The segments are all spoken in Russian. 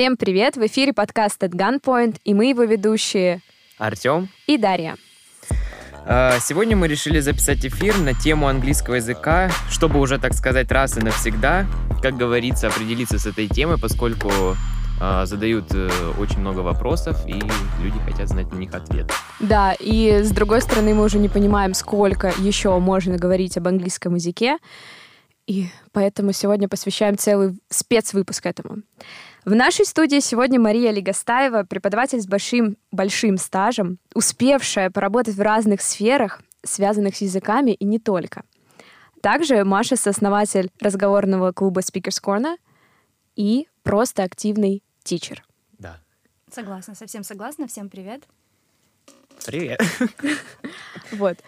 Всем привет! В эфире подкаст at Gunpoint, и мы его ведущие Артем и Дарья. А, сегодня мы решили записать эфир на тему английского языка, чтобы уже, так сказать, раз и навсегда, как говорится, определиться с этой темой, поскольку э, задают э, очень много вопросов, и люди хотят знать на них ответ. Да, и с другой стороны, мы уже не понимаем, сколько еще можно говорить об английском языке, и поэтому сегодня посвящаем целый спецвыпуск этому. В нашей студии сегодня Мария Легостаева, преподаватель с большим, большим стажем, успевшая поработать в разных сферах, связанных с языками и не только. Также Маша — сооснователь разговорного клуба Speakers Corner и просто активный тичер. Да. Согласна, совсем согласна. Всем привет. Привет. Вот.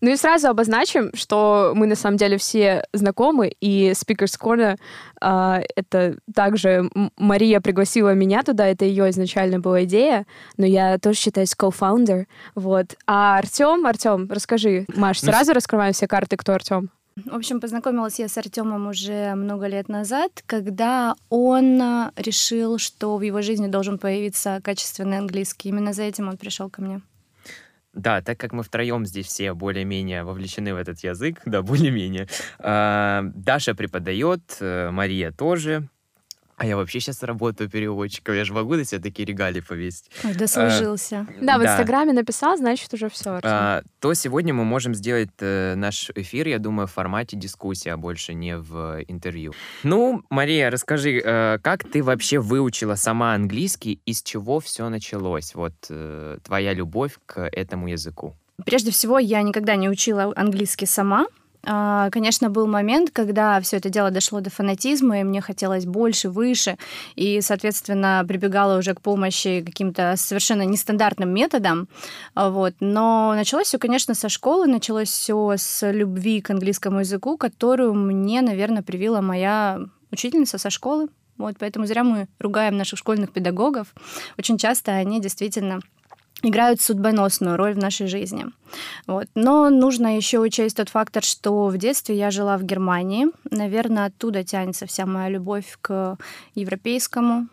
Ну и сразу обозначим, что мы на самом деле все знакомы, и Speakers Corner э, это также Мария пригласила меня туда, это ее изначально была идея, но я тоже считаюсь co-founder, вот. А Артем, Артем, расскажи, Маш, ну, сразу раскрываем все карты, кто Артем? В общем, познакомилась я с Артемом уже много лет назад, когда он решил, что в его жизни должен появиться качественный английский. Именно за этим он пришел ко мне. Да, так как мы втроем здесь все более-менее вовлечены в этот язык, да, более-менее. Э, Даша преподает, э, Мария тоже. А я вообще сейчас работаю переводчиком. Я же могу на себя такие регалии повесить. Ой, дослужился. А, да, в Инстаграме написал, значит, уже все. А, то сегодня мы можем сделать э, наш эфир, я думаю, в формате дискуссии, а больше не в интервью. Ну, Мария, расскажи, э, как ты вообще выучила сама английский, и с чего все началось? Вот э, твоя любовь к этому языку. Прежде всего, я никогда не учила английский сама. А, конечно, был момент, когда все это дело дошло до фанатизма, и мне хотелось больше, выше, и, соответственно, прибегала уже к помощи каким-то совершенно нестандартным методам. А, вот. Но началось все, конечно, со школы, началось все с любви к английскому языку, которую мне, наверное, привила моя учительница со школы. Вот, поэтому зря мы ругаем наших школьных педагогов. Очень часто они действительно играют судьбоносную роль в нашей жизни. Вот. Но нужно еще учесть тот фактор, что в детстве я жила в Германии. Наверное, оттуда тянется вся моя любовь к европейскому,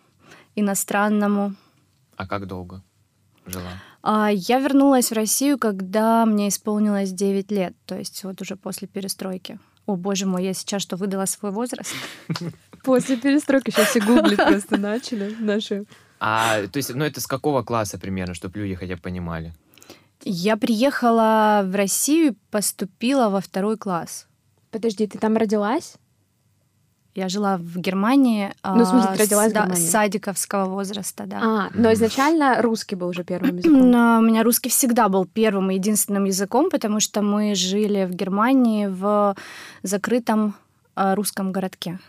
иностранному. А как долго жила? А, я вернулась в Россию, когда мне исполнилось 9 лет, то есть вот уже после перестройки. О, боже мой, я сейчас что, выдала свой возраст? После перестройки сейчас все гуглить просто начали наши а, то есть, ну, это с какого класса примерно, чтобы люди хотя бы понимали? Я приехала в Россию, поступила во второй класс. Подожди, ты там родилась? Я жила в Германии. Ну, в смысле, ты родилась с, в Германии? Да, садиковского возраста, да. А, но изначально русский был уже первым языком? Но у меня русский всегда был первым и единственным языком, потому что мы жили в Германии в закрытом а, русском городке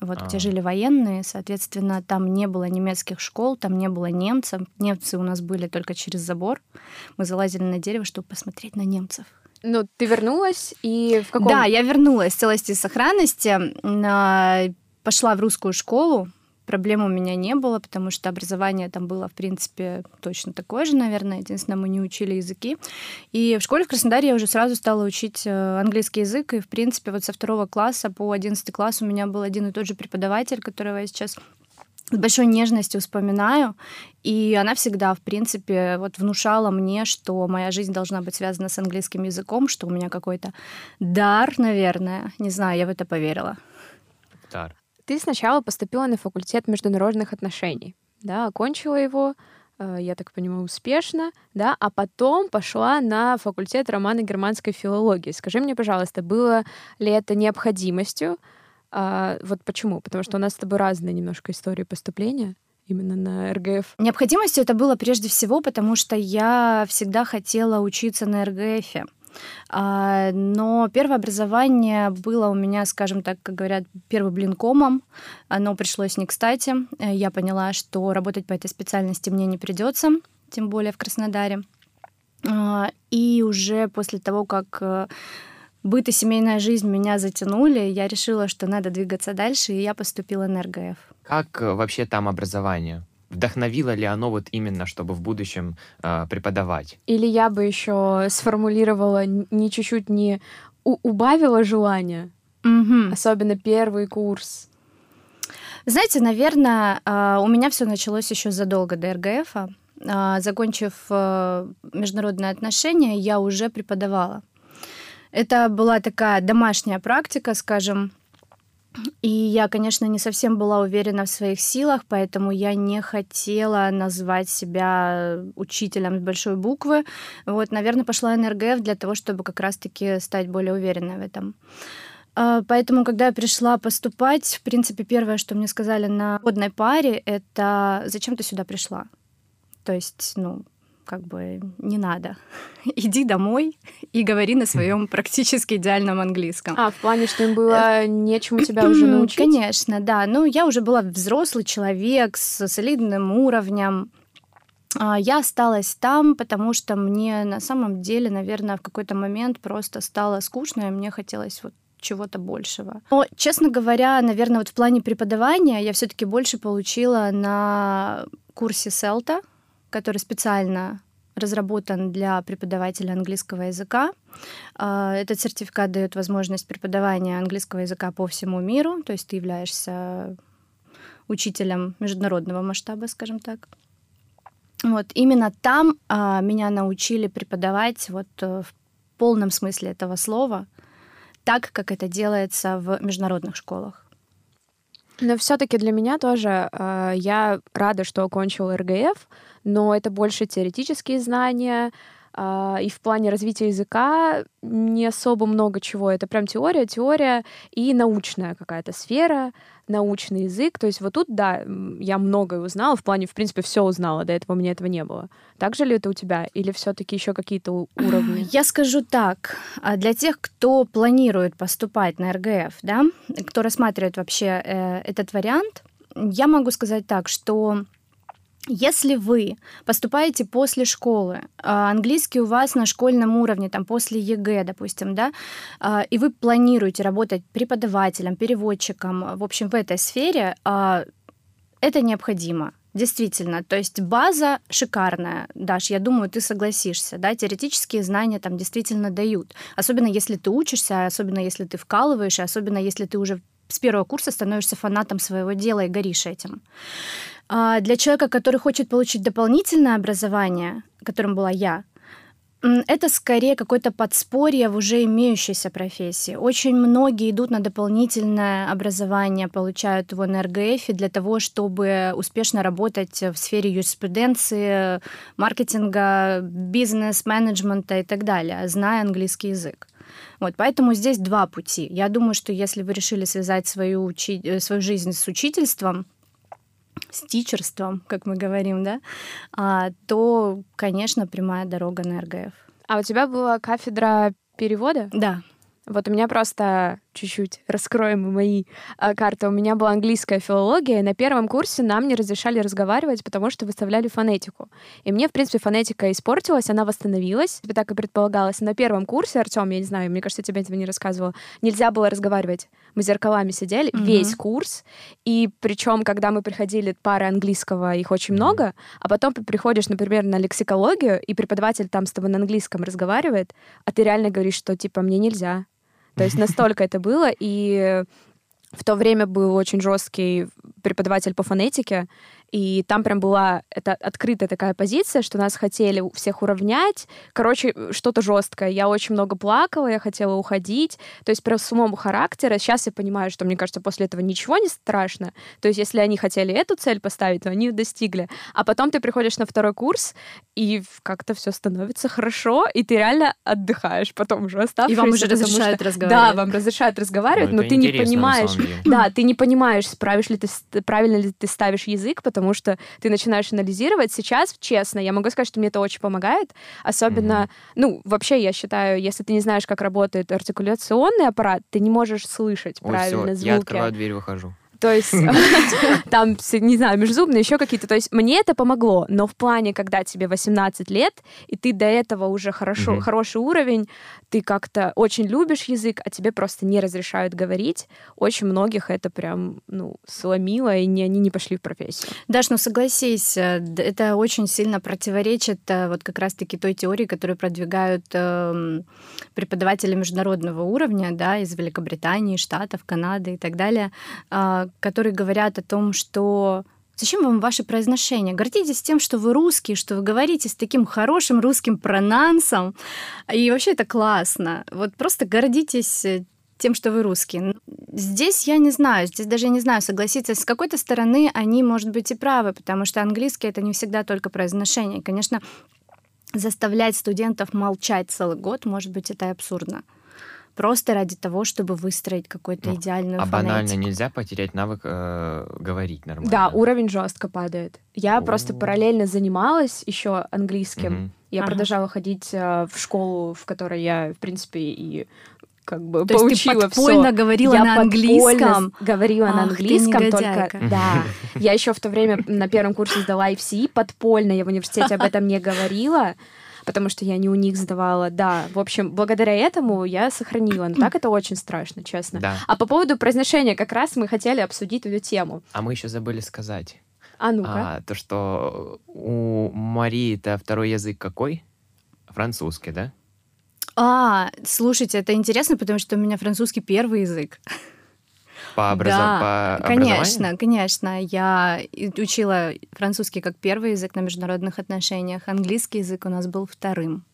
вот А-а-а. где а. жили военные, соответственно, там не было немецких школ, там не было немцев. Немцы у нас были только через забор. Мы залазили на дерево, чтобы посмотреть на немцев. Ну, ты вернулась и в каком... Да, я вернулась в целости и сохранности. Пошла в русскую школу, Проблем у меня не было, потому что образование там было, в принципе, точно такое же, наверное. Единственное, мы не учили языки. И в школе в Краснодаре я уже сразу стала учить э, английский язык. И, в принципе, вот со второго класса по одиннадцатый класс у меня был один и тот же преподаватель, которого я сейчас с большой нежностью вспоминаю. И она всегда, в принципе, вот внушала мне, что моя жизнь должна быть связана с английским языком, что у меня какой-то дар, наверное. Не знаю, я в это поверила. Дар. Ты сначала поступила на факультет международных отношений, да, окончила его, э, я так понимаю, успешно, да, а потом пошла на факультет романо-германской филологии. Скажи мне, пожалуйста, было ли это необходимостью? А, вот почему? Потому что у нас с тобой разные немножко истории поступления именно на РГФ? Необходимостью это было прежде всего, потому что я всегда хотела учиться на РГФе. А, но первое образование было у меня, скажем так, как говорят, первый блин комом. Оно пришлось не кстати. Я поняла, что работать по этой специальности мне не придется, тем более в Краснодаре. А, и уже после того, как э, быт и семейная жизнь меня затянули, я решила, что надо двигаться дальше, и я поступила на РГФ. Как э, вообще там образование? Вдохновило ли оно вот именно, чтобы в будущем э, преподавать? Или я бы еще сформулировала не чуть-чуть не убавила желание, угу. особенно первый курс. Знаете, наверное, а, у меня все началось еще задолго до РГФ. А, закончив э, международные отношения, я уже преподавала. Это была такая домашняя практика, скажем, и я, конечно, не совсем была уверена в своих силах, поэтому я не хотела назвать себя учителем с большой буквы. Вот, наверное, пошла на РГФ для того, чтобы как раз-таки стать более уверенной в этом. А, поэтому, когда я пришла поступать, в принципе, первое, что мне сказали на водной паре, это «Зачем ты сюда пришла?» То есть, ну, как бы не надо. Иди домой и говори на своем практически идеальном английском. А, в плане, что им было нечему тебя уже научить? Конечно, да. Ну, я уже была взрослый человек с солидным уровнем. А, я осталась там, потому что мне на самом деле, наверное, в какой-то момент просто стало скучно, и мне хотелось вот чего-то большего. Но, честно говоря, наверное, вот в плане преподавания я все-таки больше получила на курсе Селта, который специально разработан для преподавателя английского языка. А, этот сертификат дает возможность преподавания английского языка по всему миру, то есть ты являешься учителем международного масштаба, скажем так. Вот именно там а, меня научили преподавать вот э, в полном смысле этого слова, так как это делается в международных школах. Но все-таки для меня тоже э, я рада, что окончила РГФ, но это больше теоретические знания, э, и в плане развития языка не особо много чего. Это прям теория, теория и научная какая-то сфера, научный язык. То есть вот тут, да, я многое узнала, в плане, в принципе, все узнала, до этого у меня этого не было. Так же ли это у тебя? Или все-таки еще какие-то уровни? Я скажу так. А для тех, кто планирует поступать на РГФ, да, кто рассматривает вообще э, этот вариант, я могу сказать так, что если вы поступаете после школы, а, английский у вас на школьном уровне, там после ЕГЭ, допустим, да, а, и вы планируете работать преподавателем, переводчиком, в общем, в этой сфере, а, это необходимо. Действительно, то есть база шикарная, Даш, я думаю, ты согласишься, да, теоретические знания там действительно дают, особенно если ты учишься, особенно если ты вкалываешь, особенно если ты уже с первого курса становишься фанатом своего дела и горишь этим. А для человека, который хочет получить дополнительное образование, которым была я, это скорее какое-то подспорье в уже имеющейся профессии. Очень многие идут на дополнительное образование, получают его на РГФ для того, чтобы успешно работать в сфере юриспруденции, маркетинга, бизнес-менеджмента и так далее, зная английский язык. Вот, поэтому здесь два пути. Я думаю, что если вы решили связать свою, учи... Свою жизнь с учительством, с тичерством, как мы говорим, да, а, то, конечно, прямая дорога на РГФ. А у тебя была кафедра перевода? Да. Вот у меня просто чуть-чуть раскроем мои а, карты. У меня была английская филология, и на первом курсе нам не разрешали разговаривать, потому что выставляли фонетику. И мне, в принципе, фонетика испортилась, она восстановилась, так и предполагалось. На первом курсе, Артем, я не знаю, мне кажется, тебе этого не рассказывала, нельзя было разговаривать. Мы зеркалами сидели угу. весь курс, и причем, когда мы приходили пары английского, их очень много, а потом ты приходишь, например, на лексикологию, и преподаватель там с тобой на английском разговаривает, а ты реально говоришь, что типа мне нельзя, то есть настолько это было, и в то время был очень жесткий преподаватель по фонетике, и там прям была эта открытая такая позиция, что нас хотели всех уравнять. Короче, что-то жесткое. Я очень много плакала, я хотела уходить. То есть, про самому характера. Сейчас я понимаю, что, мне кажется, после этого ничего не страшно. То есть, если они хотели эту цель поставить, то они ее достигли. А потом ты приходишь на второй курс, и как-то все становится хорошо, и ты реально отдыхаешь потом уже оставшись. И вам уже разрешают что, разговаривать. Да, вам разрешают разговаривать, ну, но ты не понимаешь. Да, ты не понимаешь, справишь ли ты, правильно ли ты ставишь язык, потому потому что ты начинаешь анализировать. Сейчас, честно, я могу сказать, что мне это очень помогает. Особенно, mm-hmm. ну, вообще, я считаю, если ты не знаешь, как работает артикуляционный аппарат, ты не можешь слышать Ой, правильно все, звуки. Я открываю дверь, выхожу. То есть там, не знаю, межзубные, еще какие-то. То есть мне это помогло, но в плане, когда тебе 18 лет, и ты до этого уже хорошо, угу. хороший уровень, ты как-то очень любишь язык, а тебе просто не разрешают говорить, очень многих это прям, ну, сломило, и не, они не пошли в профессию. Даш, ну согласись, э, это очень сильно противоречит э, вот как раз-таки той теории, которую продвигают э, преподаватели международного уровня, да, из Великобритании, Штатов, Канады и так далее, э, которые говорят о том, что Зачем вам ваше произношение? Гордитесь тем, что вы русский, что вы говорите с таким хорошим русским пронансом. И вообще это классно. Вот просто гордитесь э, тем, что вы русский. Здесь я не знаю, здесь даже я не знаю, согласиться. С какой-то стороны они, может быть, и правы, потому что английский — это не всегда только произношение. конечно, заставлять студентов молчать целый год, может быть, это и абсурдно просто ради того, чтобы выстроить какую-то ну, идеальную А фонетику. банально нельзя потерять навык э, говорить нормально. Да, уровень жестко падает. Я О. просто параллельно занималась еще английским. Угу. Я ага. продолжала ходить э, в школу, в которой я, в принципе, и как бы То поучила есть ты подпольно все. говорила я на английском? говорила Ах, на английском, только да. Я еще в то время на первом курсе сдала IFCE подпольно, я в университете об этом не говорила потому что я не у них сдавала. Да, в общем, благодаря этому я сохранила. Но так это очень страшно, честно. Да. А по поводу произношения как раз мы хотели обсудить эту тему. А мы еще забыли сказать. А ну-ка. А, то, что у Марии это второй язык какой? Французский, да? А, слушайте, это интересно, потому что у меня французский первый язык. По, образов... да, по конечно, конечно. Я учила французский как первый язык на международных отношениях. Английский язык у нас был вторым.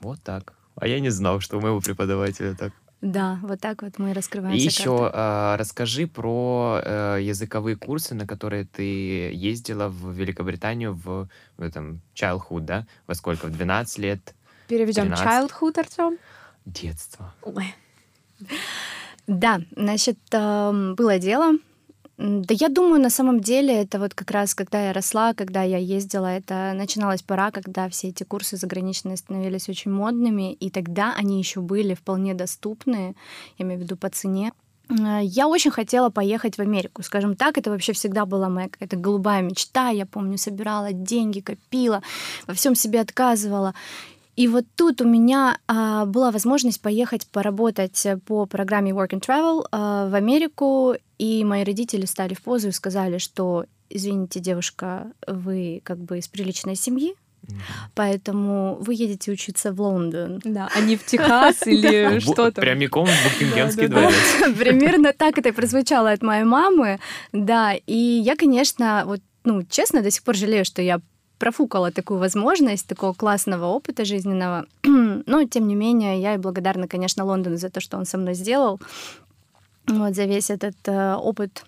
Вот так. А я не знал, что у моего преподавателя так. Да, вот так вот мы раскрываем. И еще э, расскажи про э, языковые курсы, на которые ты ездила в Великобританию в, в этом childhood, да? Во сколько? В 12 лет? Переведем childhood, Артем. Детство. Ой. Да, значит, эм, было дело. Да я думаю, на самом деле, это вот как раз, когда я росла, когда я ездила, это начиналась пора, когда все эти курсы заграничные становились очень модными, и тогда они еще были вполне доступны, я имею в виду по цене. Э, я очень хотела поехать в Америку, скажем так, это вообще всегда была моя какая-то голубая мечта. Я помню, собирала деньги, копила, во всем себе отказывала. И вот тут у меня а, была возможность поехать поработать по программе Work and Travel а, в Америку, и мои родители стали в позу и сказали, что, извините, девушка, вы как бы из приличной семьи, Поэтому вы едете учиться в Лондон. Да, а не в Техас или что-то. Прямиком в Букингемский дворец. Примерно так это прозвучало от моей мамы. Да, и я, конечно, вот ну, честно, до сих пор жалею, что я профукала такую возможность, такого классного опыта жизненного. Но, тем не менее, я и благодарна, конечно, Лондону за то, что он со мной сделал, вот, за весь этот э, опыт.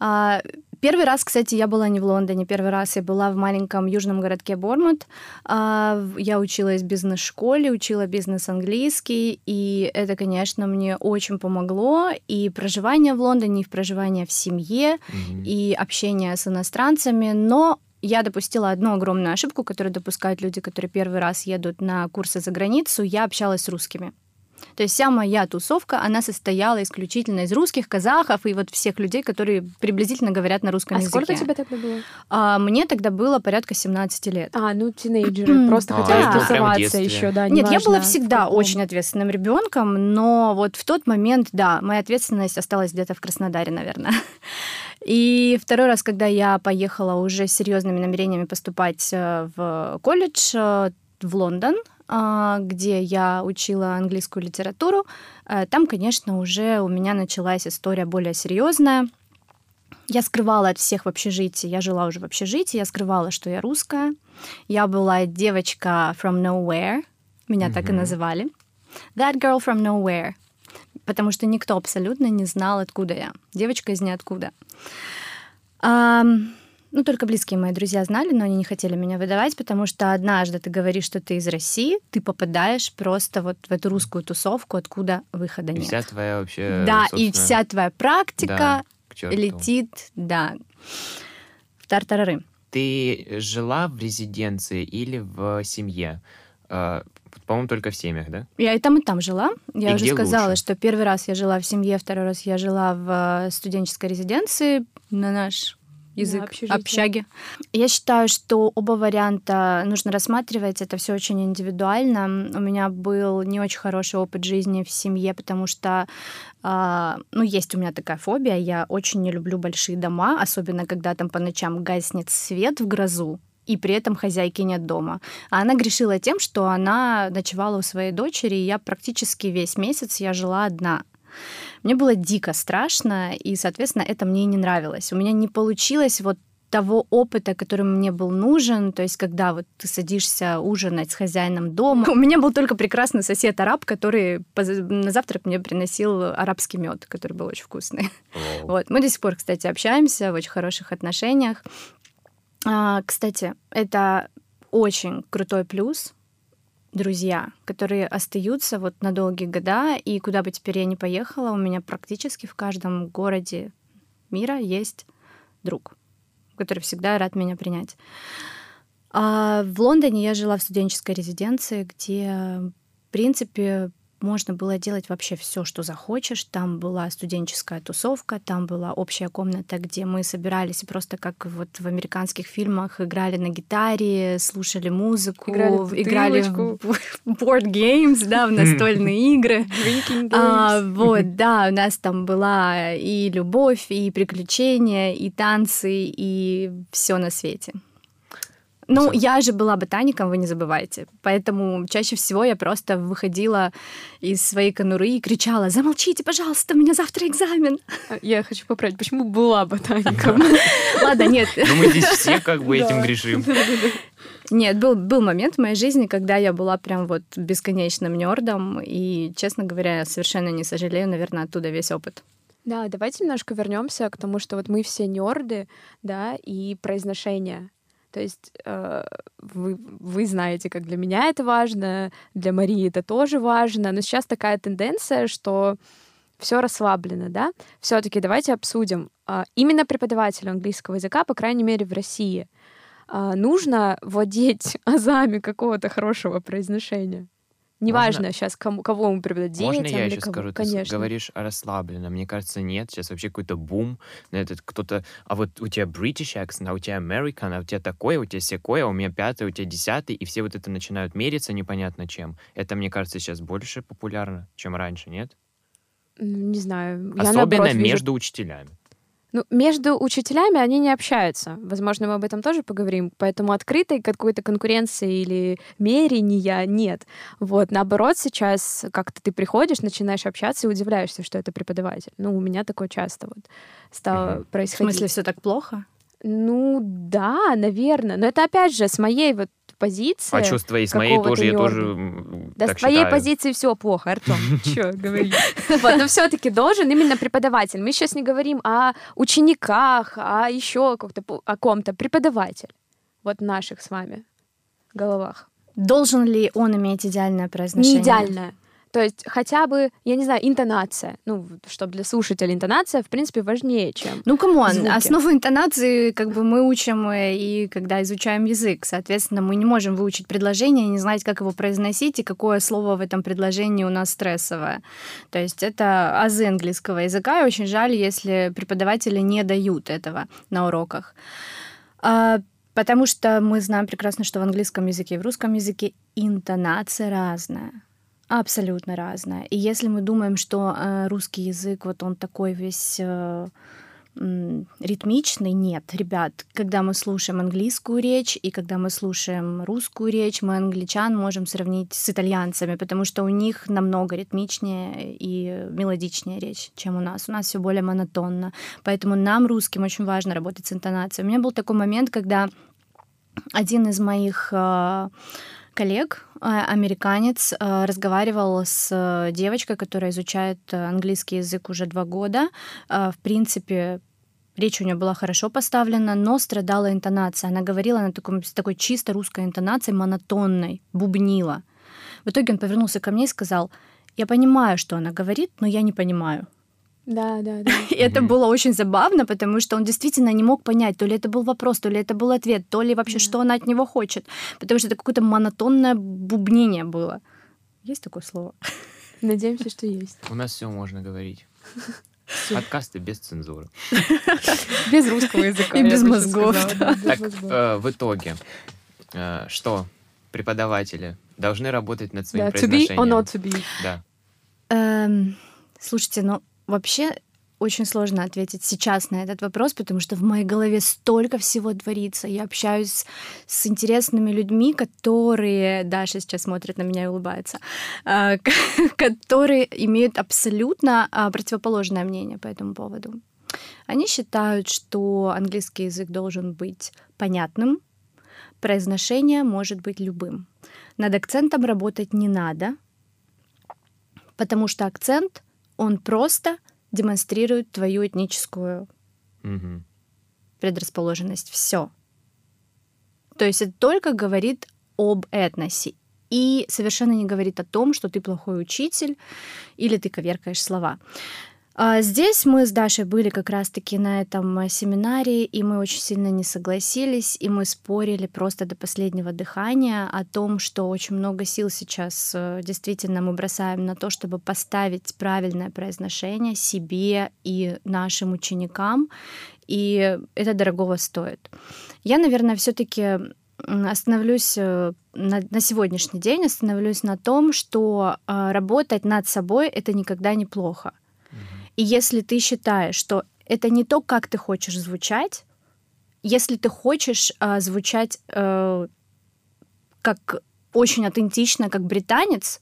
А, первый раз, кстати, я была не в Лондоне, первый раз я была в маленьком южном городке Бормут. А, я училась в бизнес-школе, учила бизнес английский, и это, конечно, мне очень помогло. И проживание в Лондоне, и проживание в семье, mm-hmm. и общение с иностранцами, но я допустила одну огромную ошибку, которую допускают люди, которые первый раз едут на курсы за границу. Я общалась с русскими. То есть вся моя тусовка, она состояла исключительно из русских, казахов и вот всех людей, которые приблизительно говорят на русском а языке. сколько тебе тогда было? А, мне тогда было порядка 17 лет. А, ну тинейджеры, просто хотели а, тусоваться еще, да, Нет, я была всегда очень ответственным ребенком, но вот в тот момент, да, моя ответственность осталась где-то в Краснодаре, наверное. И второй раз, когда я поехала уже с серьезными намерениями поступать э, в колледж э, в Лондон, э, где я учила английскую литературу, там, конечно, уже у меня началась история более серьезная. Я скрывала от всех в общежитии. Я жила уже в общежитии, я скрывала, что я русская. Я была девочка from nowhere. Меня mm-hmm. так и называли. That girl from nowhere потому что никто абсолютно не знал, откуда я. Девочка из ниоткуда. А, ну, только близкие мои друзья знали, но они не хотели меня выдавать, потому что однажды ты говоришь, что ты из России, ты попадаешь просто вот в эту русскую тусовку, откуда выхода и нет. вся твоя вообще... Да, собственно... и вся твоя практика да, летит, да, в тартарары. Ты жила в резиденции или в семье? А, по-моему, только в семьях, да? Я и там, и там жила. Я и уже сказала, лучше? что первый раз я жила в семье, второй раз я жила в э, студенческой резиденции на наш язык да, общаги. Я считаю, что оба варианта нужно рассматривать. Это все очень индивидуально. У меня был не очень хороший опыт жизни в семье, потому что, э, ну, есть у меня такая фобия. Я очень не люблю большие дома, особенно когда там по ночам гаснет свет в грозу и при этом хозяйки нет дома. А она грешила тем, что она ночевала у своей дочери, и я практически весь месяц я жила одна. Мне было дико страшно, и, соответственно, это мне не нравилось. У меня не получилось вот того опыта, который мне был нужен, то есть когда вот ты садишься ужинать с хозяином дома. У меня был только прекрасный сосед араб, который на завтрак мне приносил арабский мед, который был очень вкусный. Wow. Вот. Мы до сих пор, кстати, общаемся в очень хороших отношениях. А, кстати, это очень крутой плюс, друзья, которые остаются вот на долгие года, и куда бы теперь я ни поехала, у меня практически в каждом городе мира есть друг который всегда рад меня принять. А в Лондоне я жила в студенческой резиденции, где, в принципе, можно было делать вообще все, что захочешь. Там была студенческая тусовка, там была общая комната, где мы собирались и просто как вот в американских фильмах играли на гитаре, слушали музыку, играли в, играли в board games, да, в настольные игры. А, вот, да, у нас там была и любовь, и приключения, и танцы, и все на свете. Ну, я же была ботаником, вы не забывайте. Поэтому чаще всего я просто выходила из своей конуры и кричала, замолчите, пожалуйста, у меня завтра экзамен. А, я хочу поправить, почему была ботаником? Ладно, нет. Ну, мы здесь все как бы этим грешим. Нет, был, был момент в моей жизни, когда я была прям вот бесконечным нердом, и, честно говоря, я совершенно не сожалею, наверное, оттуда весь опыт. Да, давайте немножко вернемся к тому, что вот мы все нерды, да, и произношение. То есть э, вы, вы знаете, как для меня это важно, для Марии это тоже важно, но сейчас такая тенденция, что все расслаблено, да? Все-таки давайте обсудим. Э, именно преподавателю английского языка, по крайней мере, в России, э, нужно владеть азами какого-то хорошего произношения. Неважно Можно... сейчас, кому, кого мы детям Можно я еще кого? скажу? Конечно. Ты говоришь расслабленно. Мне кажется, нет. Сейчас вообще какой-то бум на этот кто-то... А вот у тебя British accent, а у тебя American, а у тебя такое, у тебя секое, а у меня пятое, у тебя десятый, и все вот это начинают мериться непонятно чем. Это, мне кажется, сейчас больше популярно, чем раньше, нет? Не знаю. Особенно я, наоборот, между вижу... учителями. Ну, между учителями они не общаются. Возможно, мы об этом тоже поговорим. Поэтому открытой какой-то конкуренции или мерения нет. Вот, наоборот, сейчас как-то ты приходишь, начинаешь общаться и удивляешься, что это преподаватель. Ну, у меня такое часто вот стало mm-hmm. происходить. В смысле, все так плохо? Ну, да, наверное. Но это, опять же, с моей вот позиции. А что с твоей, с моей тоже, я тоже Да с твоей позиции все плохо, Артем. Че говорить? Вот, но все-таки должен именно преподаватель. Мы сейчас не говорим о учениках, а еще о ком-то. Преподаватель. Вот в наших с вами головах. Должен ли он иметь идеальное произношение? Не идеальное. То есть хотя бы, я не знаю, интонация. Ну, чтобы для слушателя интонация, в принципе, важнее, чем Ну, come on, основу интонации как бы мы учим э, и когда изучаем язык. Соответственно, мы не можем выучить предложение и не знать, как его произносить и какое слово в этом предложении у нас стрессовое. То есть это азы английского языка, и очень жаль, если преподаватели не дают этого на уроках. А, потому что мы знаем прекрасно, что в английском языке и в русском языке интонация разная. Абсолютно разная. И если мы думаем, что э, русский язык, вот он такой весь э, ритмичный, нет, ребят, когда мы слушаем английскую речь и когда мы слушаем русскую речь, мы англичан можем сравнить с итальянцами, потому что у них намного ритмичнее и мелодичнее речь, чем у нас. У нас все более монотонно. Поэтому нам, русским, очень важно работать с интонацией. У меня был такой момент, когда один из моих э, коллег, американец, а, разговаривал с э, девочкой, которая изучает э, английский язык уже два года. В принципе, речь у нее была хорошо поставлена, но страдала интонация. Она говорила на таком, с такой чисто русской интонацией, монотонной, бубнила. В итоге он повернулся ко мне и сказал, я понимаю, что она говорит, но я не понимаю. Да, да, да. И это было очень забавно, потому что он действительно не мог понять, то ли это был вопрос, то ли это был ответ, то ли вообще, что она от него хочет. Потому что это какое-то монотонное бубнение было. Есть такое слово? Надеемся, что есть. У нас все можно говорить. Подкасты без цензуры. Без русского языка. И без мозгов. Так, э, в итоге, э, что преподаватели должны работать над своим произношением? To be or not to be? Да. Эм, слушайте, ну Вообще очень сложно ответить сейчас на этот вопрос, потому что в моей голове столько всего творится. Я общаюсь с интересными людьми, которые... Даша сейчас смотрит на меня и улыбается. а, Которые имеют абсолютно а, противоположное мнение по этому поводу. Они считают, что английский язык должен быть понятным, произношение может быть любым. Над акцентом работать не надо, потому что акцент, он просто демонстрирует твою этническую Мгм. предрасположенность. Все. То есть это только говорит об этносе и совершенно не говорит о том, что ты плохой учитель или ты коверкаешь слова. А Здесь мы с Дашей были как раз-таки на этом э, семинаре, и мы очень сильно не согласились, и мы спорили просто до последнего дыхания о том, что очень много сил сейчас э, действительно мы бросаем на то, чтобы поставить правильное произношение себе и нашим ученикам, и это дорогого стоит. Я, наверное, все-таки остановлюсь э, на, на сегодняшний день, остановлюсь на том, что работать над собой это никогда не плохо. И если ты считаешь, что это не то, как ты хочешь звучать, если ты хочешь э, звучать э, как очень аутентично, как британец,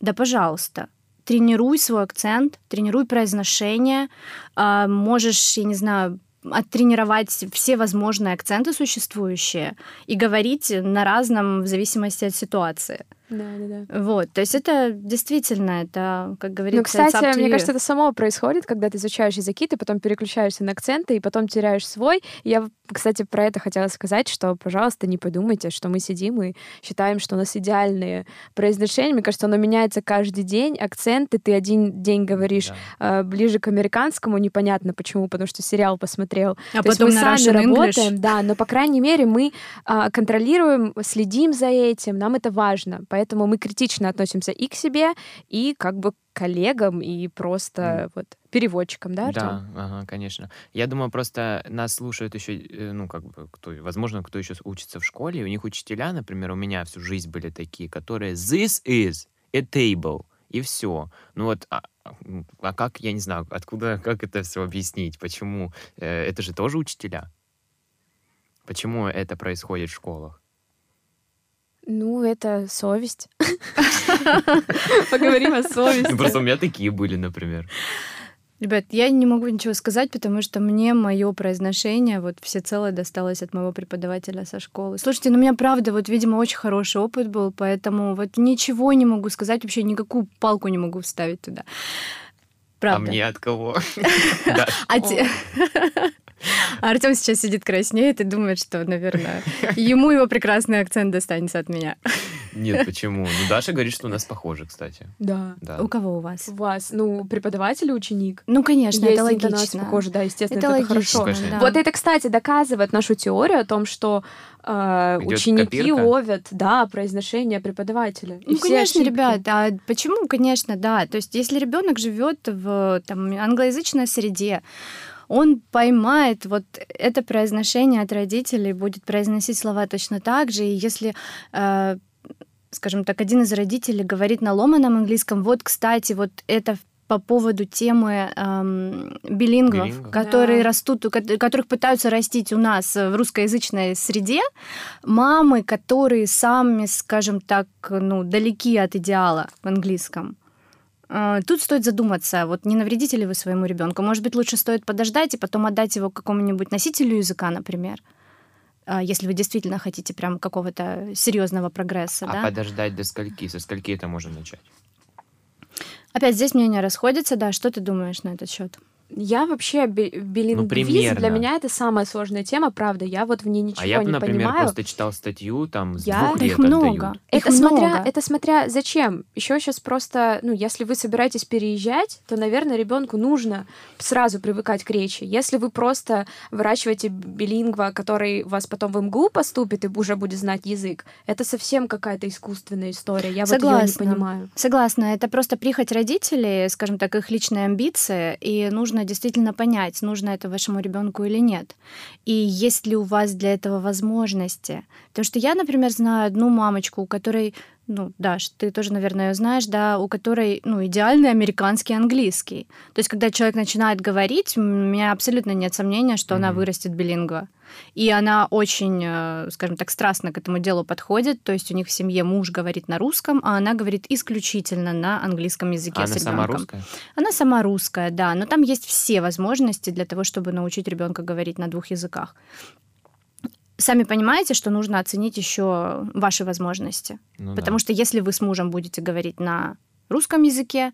да, пожалуйста, тренируй свой акцент, тренируй произношение, а, можешь, я не знаю, оттренировать все возможные акценты существующие и говорить на разном в зависимости от ситуации. Да, да, да. Вот, то есть это действительно, это, как говорится, Ну, кстати, мне you. кажется, это само происходит, когда ты изучаешь языки, ты потом переключаешься на акценты, и потом теряешь свой. Я, кстати, про это хотела сказать, что, пожалуйста, не подумайте, что мы сидим и считаем, что у нас идеальные произношения. Мне кажется, оно меняется каждый день. Акценты ты один день говоришь Да. э, ближе к американскому, непонятно почему, потому что сериал посмотрел. А То есть потом мы на сами Russian English. работаем, да, но, по крайней мере, мы а, контролируем, следим за этим, нам это важно. Поэтому мы критично относимся и к себе, и как бы к коллегам, и просто вот переводчикам, да, Артём? Да, ага, конечно. Я думаю, просто нас слушают еще, э, ну, как бы, кто, возможно, кто еще учится в школе, и у них учителя, например, у меня всю жизнь были такие, которые this is a table, и все. Ну вот, а, а, а как, я не знаю, откуда, как это все объяснить, почему? Э, Это же тоже учителя. Почему это происходит в школах? Ну, это совесть. Поговорим о Ну, совести. Просто у меня такие были, например. Ребят, я не могу ничего сказать, потому что мне мое произношение вот всецело досталось от моего преподавателя со школы. Слушайте, ну у меня правда, вот, видимо, очень хороший опыт был, поэтому вот ничего не могу сказать, вообще никакую палку не могу вставить туда. А Правда. мне от кого? Да. А те- Артем сейчас сидит краснеет и думает, что, наверное, ему его прекрасный акцент достанется от меня. Нет, почему? Ну, Даша говорит, что у нас похоже, кстати. Да. Да. У кого у вас? У вас, ну, преподаватель и ученик. Ну, конечно, Есть это интонация логично. похожа, да, естественно, Это это, логично, хорошо. Конечно. да. Вот это, кстати, доказывает нашу теорию о том, что э, ученики копирка? ловят, да, произношение преподавателя. Ну, конечно, ошибки. ребят, а почему, конечно, да. То есть, если ребенок живет в там, англоязычной среде, он поймает вот это произношение от родителей, будет произносить слова точно так же. И если, э, скажем так, один из родителей говорит на ломаном английском, вот, кстати, вот это по поводу темы эм, билингвов, Билингвов. которые Да. растут, которых пытаются растить у нас в русскоязычной среде, мамы, которые сами, скажем так, ну, далеки от идеала в английском. Э, Тут стоит задуматься, вот не навредите ли вы своему ребенку. Может быть, лучше стоит подождать и потом отдать его какому-нибудь носителю языка, например, э, если вы действительно хотите прям какого-то серьезного прогресса. А да? подождать до скольки? Со скольки это можно начать? Опять здесь мнения расходятся, да. Что ты думаешь на этот счет? Я вообще би- билингвизм, Ну, примерно. для меня это самая сложная тема, правда. Я вот в ней ничего а я бы, не например, понимаю. просто читал статью, там, с Я- двух лет их много. отдают. Это Их смотря, много. это смотря зачем. Еще сейчас просто, ну, если вы собираетесь переезжать, то, наверное, ребенку нужно сразу привыкать к речи. Если вы просто выращиваете билингва, который у вас потом в МГУ поступит и уже будет знать язык, это совсем какая-то искусственная история. Я вот ее не Согласна. понимаю. Согласна, это просто прихоть родителей, скажем так, их личные амбиции, и нужно действительно понять, нужно это вашему ребенку или нет. И есть ли у вас для этого возможности. Потому что я, например, знаю одну мамочку, у которой ну, Даш, ты тоже, наверное, знаешь, да, у которой, ну, идеальный американский английский. То есть, когда человек начинает говорить, у меня абсолютно нет сомнения, что mm-hmm. она вырастет билингва. И она очень, э, скажем так, страстно к этому делу подходит. То есть у них в семье муж говорит на русском, а она говорит исключительно на английском языке а с она ребенком. сама русская? Она сама русская, да. Но там есть все возможности для того, чтобы научить ребенка говорить на двух языках. Сами понимаете, что нужно оценить еще ваши возможности. Ну, Потому да. что если вы с мужем будете говорить на русском языке,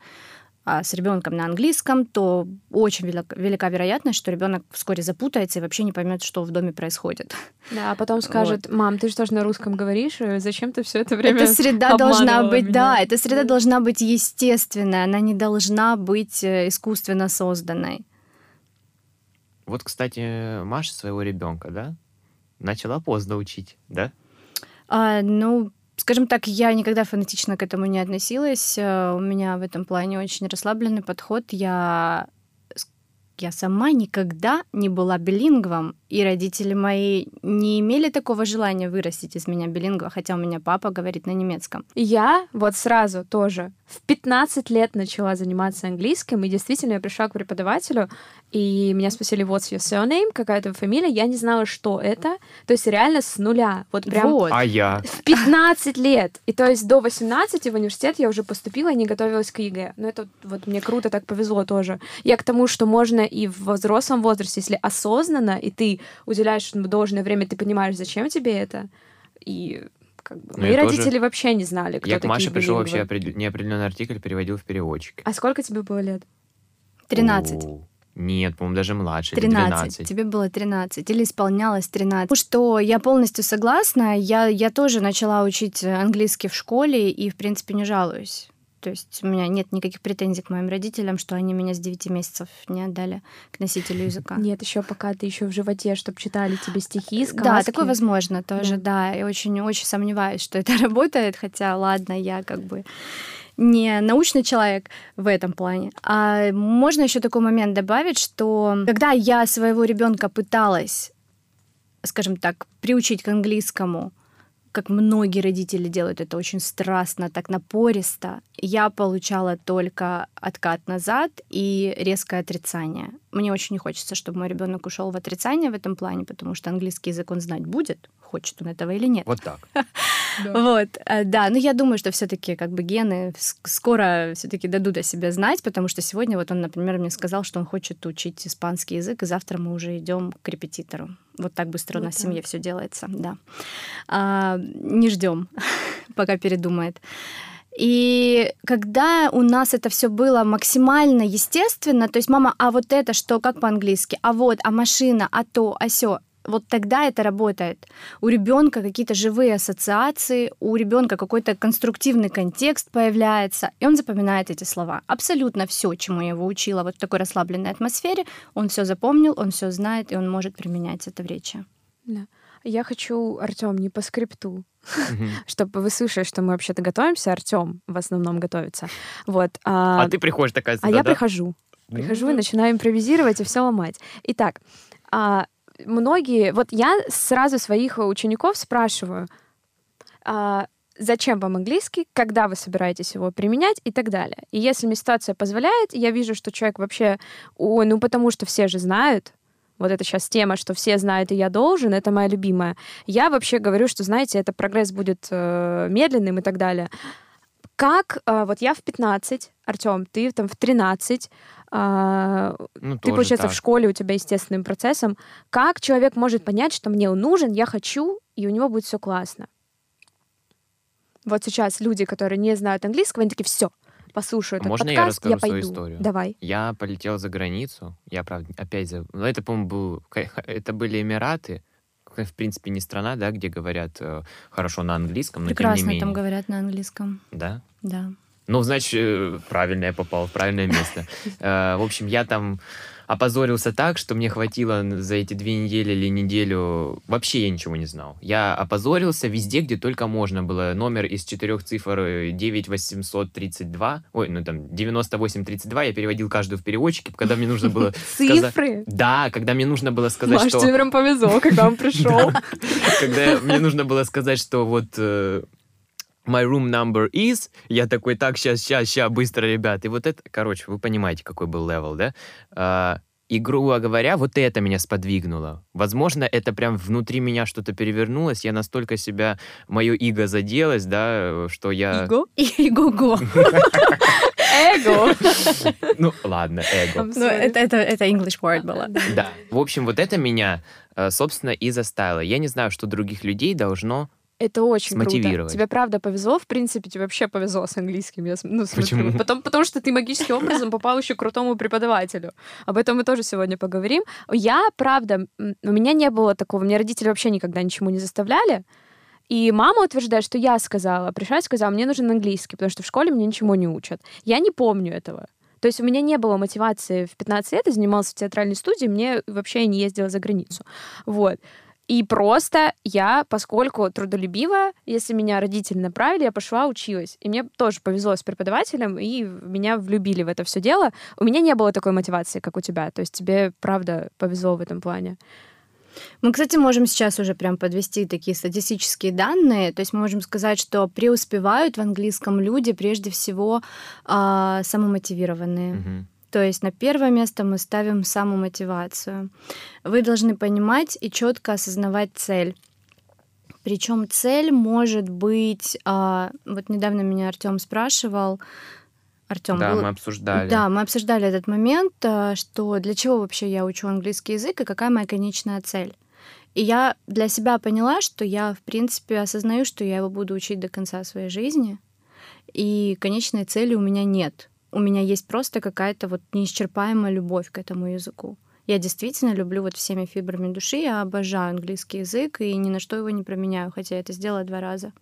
а с ребенком на английском, то очень велика, велика вероятность, что ребенок вскоре запутается и вообще не поймет, что в доме происходит. Да, а потом скажет, мам, ты же тоже на русском говоришь, и зачем ты все это время Эта среда должна быть, меня?» да, эта среда должна быть естественная, она не должна быть э, искусственно созданной. Вот, кстати, Маша своего ребенка, да, начала поздно учить, да? А, ну, скажем так, я никогда фанатично к этому не относилась. Э, У меня в этом плане очень расслабленный подход. Я, я сама никогда не была билингвом, и родители мои не имели такого желания вырастить из меня билингва, хотя у меня папа говорит на немецком. Я вот сразу тоже в 15 лет начала заниматься английским, и действительно я пришла к преподавателю, и меня спросили, what's your surname, какая твоя фамилия, я не знала, что это, то есть реально с нуля, вот прям Вот. А я? в 15 лет. И то есть до 18 в университет я уже поступила и не готовилась к ЕГЭ. Но это вот мне круто так повезло тоже. Я к тому, что можно и в взрослом возрасте, если осознанно, и ты уделяешь должное время, ты понимаешь, зачем тебе это. И как бы Ну, мои я тоже- родители вообще не знали, кто Я к такие Маше пришел вообще опред- неопределенный артикль, переводил в переводчик. А сколько тебе было лет? 13. О, Нет, по-моему, даже младше. или 13. 12. Тебе было 13 или исполнялось 13. Ну что, я полностью согласна. Я, я тоже начала учить английский в школе и, в принципе, не жалуюсь. То есть у меня нет никаких претензий к моим родителям, что они меня с 9 месяцев не отдали к носителю языка. Нет, еще пока ты еще в животе, чтобы читали тебе стихи, сказки. Да, такое возможно тоже, Да. да. И очень-очень сомневаюсь, что это работает, хотя, ладно, я как бы не научный человек в этом плане. А можно еще такой момент добавить, что когда я своего ребенка пыталась, скажем так, приучить к английскому, как многие родители делают это очень страстно, так напористо, я получала только откат назад и резкое отрицание. Мне очень не хочется, чтобы мой ребенок ушел в отрицание в этом плане, потому что английский язык он знать будет, хочет он этого или нет. Вот так. Вот, э, да, но я думаю, что все-таки как бы гены скоро все-таки дадут о себе знать, потому что сегодня вот он, например, мне сказал, что он хочет учить испанский язык, и завтра мы уже идем к репетитору. Вот так быстро у нас в семье все делается, да. А, не ждем, пока передумает. И когда у нас это все было максимально естественно, то есть мама, а вот это что, как по-английски, а вот, а машина, а то, а все, вот тогда это работает. У ребенка какие-то живые ассоциации, у ребенка какой-то конструктивный контекст появляется, и он запоминает эти слова. Абсолютно все, чему я его учила вот в такой расслабленной атмосфере, он все запомнил, он все знает, и он может применять это в речи. Да. Я хочу, Артем, не по скрипту, чтобы вы слышали, что мы вообще-то готовимся. Артем в основном готовится. Вот. А ты приходишь такая А я прихожу. Прихожу и начинаю импровизировать и все ломать. Итак, а, многие... Вот я сразу своих учеников спрашиваю, а, зачем вам английский, когда вы собираетесь его применять и так далее. И если мне ситуация позволяет, я вижу, что человек вообще... Ой, ну потому что все же знают, вот это сейчас тема, что все знают, и я должен, это моя любимая. Я вообще говорю, что, знаете, это прогресс будет э, медленным и так далее. Как, э, вот я в 15, Артем, ты там в 13, а, Ну, ты, получается, так. в школе у тебя естественным процессом. Как человек может понять, что мне он нужен, я хочу, и у него будет все классно? Вот сейчас люди, которые не знают английского, они такие, все, послушаю этот Можно я подкаст, я, расскажу свою пойду. историю? Давай. Я полетел за границу. Я, правда, опять за... Ну, это, по-моему, был... Это были Эмираты. В принципе, не страна, да, где говорят э, хорошо на английском, но тем не Прекрасно менее. там говорят на английском, Да? да. Ну, значит, э, правильно я попал в правильное место. Э, В общем, я там опозорился так, что мне хватило за эти две недели или неделю... Вообще я ничего не знал. Я опозорился везде, где только можно было. Номер из четырех цифр э, 9832, ой, ну там 9832, я переводил каждую в переводчике, когда мне нужно было. Цифры. Да, когда мне нужно было сказать, Маш, что... тебе прям повезло, когда он пришел. Когда мне нужно было сказать, что вот э, my room number is, я такой, так, сейчас, сейчас, сейчас, быстро, ребят. И вот это, короче, вы понимаете, какой был level, да? А, и, грубо говоря, вот это меня сподвигнуло. Возможно, это прям внутри меня что-то перевернулось. Я настолько себя, мое иго заделось, да, что я... Иго? Иго-го. Эго. Ну, ладно, эго. Ну, это, это, это English word было. Да. В общем, вот это меня, э, собственно, и заставило. Я не знаю, что других людей должно Это очень круто. Тебе правда повезло, в принципе, тебе вообще повезло с английским. Я, ну, смотрю. Почему? Потом, потому что ты магическим образом попал еще к крутому преподавателю. Об этом мы тоже сегодня поговорим. Я, правда, у меня не было такого. Меня родители вообще никогда ничему не заставляли. И мама утверждает, что я сказала, пришла и сказала, мне нужен английский, потому что в школе мне ничему не учат. Я не помню этого. То есть у меня не было мотивации в 15 лет, я занималась в театральной студии, мне вообще я не ездила за границу. Вот. И просто я, поскольку трудолюбивая, если меня родители направили, я пошла, училась. И мне тоже повезло с преподавателем, и меня влюбили в это все дело. У меня не было такой мотивации, как у тебя. То есть тебе, правда, повезло в этом плане. Мы, кстати, можем сейчас уже прям подвести такие статистические данные. То есть мы можем сказать, что преуспевают в английском люди прежде всего а, самомотивированные. Мгм. То есть на первое место мы ставим самомотивацию. Вы должны понимать и четко осознавать цель. Причем цель может быть... а, вот недавно меня Артем спрашивал. Артем, Да, мы обсуждали. да, мы обсуждали этот момент, а, что для чего вообще я учу английский язык и какая моя конечная цель. И я для себя поняла, что я, в принципе, осознаю, что я его буду учить до конца своей жизни. И конечной цели у меня нет. У меня есть просто какая-то вот неисчерпаемая любовь к этому языку. Я действительно люблю вот всеми фибрами души, я обожаю английский язык и ни на что его не променяю, хотя я это сделала два раза.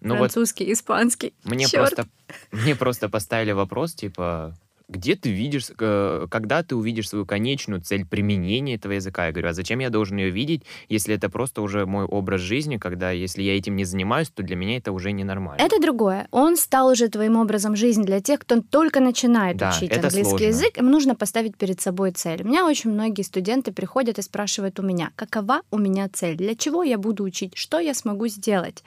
Ну вот Французский, испанский. Мне Чёрт. просто, мне просто поставили вопрос, типа, где ты видишь, э, когда ты увидишь свою конечную цель применения этого языка? Я говорю, а зачем я должен ее видеть, если это просто уже мой образ жизни, когда если я этим не занимаюсь, то для меня это уже ненормально. Это другое. Он стал уже твоим образом жизни для тех, кто только начинает Да, учить английский сложно. язык. Им нужно поставить перед собой цель. У меня очень многие студенты приходят и спрашивают у меня, какова у меня цель, для чего я буду учить, что я смогу сделать.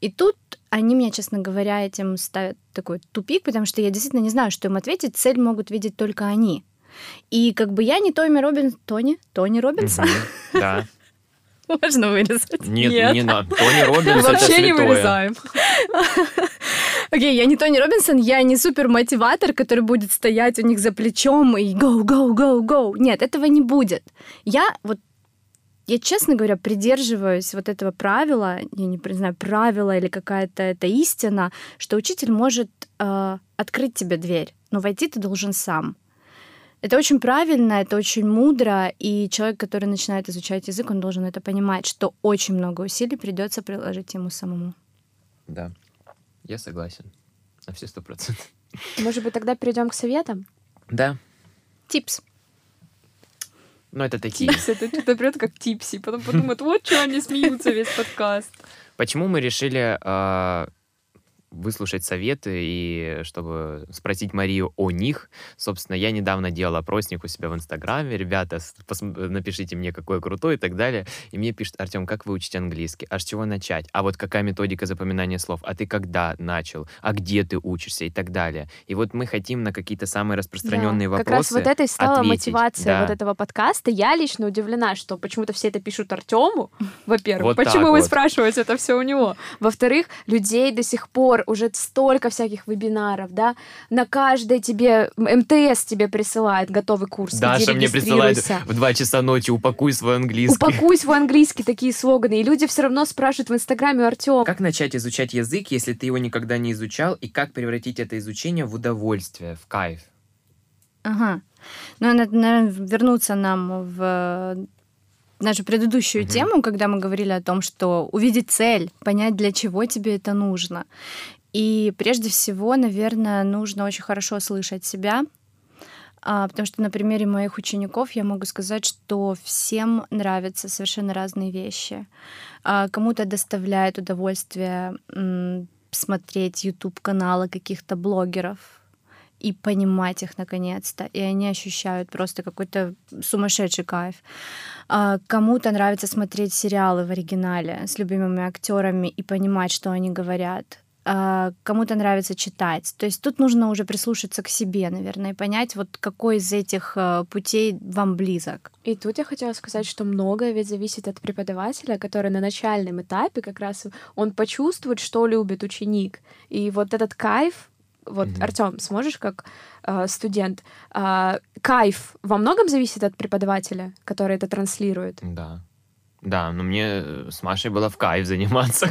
И тут они меня, честно говоря, этим ставят такой тупик, потому что я действительно не знаю, что им ответить. Цель могут видеть только они. И как бы я не Томи Робин... Тони? Тони Робинсон? Мгм, Да. Можно вырезать? Нет, не надо. Тони Робинс Вообще не вырезаем. Окей, я не Тони Робинсон, я не супер мотиватор, который будет стоять у них за плечом и go, go, go, go. Нет, этого не будет. Я вот я, честно говоря, придерживаюсь вот этого правила, я не знаю, правила или какая-то это истина, что учитель может э, открыть тебе дверь, но войти ты должен сам. Это очень правильно, это очень мудро, и человек, который начинает изучать язык, он должен это понимать, что очень много усилий придется приложить ему самому. Да, я согласен. На все сто процентов. Может быть, тогда перейдем к советам? Да, Типс. Но это такие. Типс, это что-то прет как типси. Потом подумают, вот что они смеются весь подкаст. Почему мы решили а, выслушать советы и чтобы спросить Марию о них? Собственно, я недавно делал опросник у себя в Инстаграме. Ребята, напишите мне, какой крутой и так далее. И мне пишет, Артем, как выучить английский? А с чего начать? А вот какая методика запоминания слов? А ты когда начал? А где ты учишься? И так далее. И вот мы хотим на какие-то самые распространенные Да, вопросы Как раз вот это и стала ответить. мотивация Да. вот этого подкаста. Я лично удивлена, что почему-то все это пишут Артему, во-первых. Вот почему вы вот. спрашиваете это все у него? Во-вторых, людей до сих пор уже столько всяких вебинаров, да? На каждой тебе МТС тебе присылает готовый курс. Даша мне присылает в 2 часа ночи «Упакуй свой английский». Упакуй свой английский, такие слоганы. И люди все равно спрашивают в Инстаграме Артем. Как начать изучать язык, если ты его никогда не изучал, и как превратить это изучение в удовольствие, в кайф? Ага. Ну, надо, наверное, вернуться нам в нашу предыдущую Мгм. тему, когда мы говорили о том, что увидеть цель, понять, для чего тебе это нужно. И прежде всего, наверное, нужно очень хорошо слышать себя, а, потому что на примере моих учеников я могу сказать, что всем нравятся совершенно разные вещи. А, Кому-то доставляет удовольствие смотреть YouTube-каналы каких-то блогеров, и понимать их наконец-то. И они ощущают просто какой-то сумасшедший кайф. А кому-то нравится смотреть сериалы в оригинале с любимыми актерами и понимать, что они говорят. а, кому-то нравится читать. То есть тут нужно уже прислушаться к себе, наверное, и понять, вот какой из этих э, путей вам близок. И тут я хотела сказать, что многое ведь зависит от преподавателя, который на начальном этапе как раз он почувствует, что любит ученик. И вот этот кайф, вот, mm-hmm. Артем, сможешь как э, студент, э, кайф во многом зависит от преподавателя, который это транслирует? Да. Да, но мне э, с Машей было в кайф заниматься.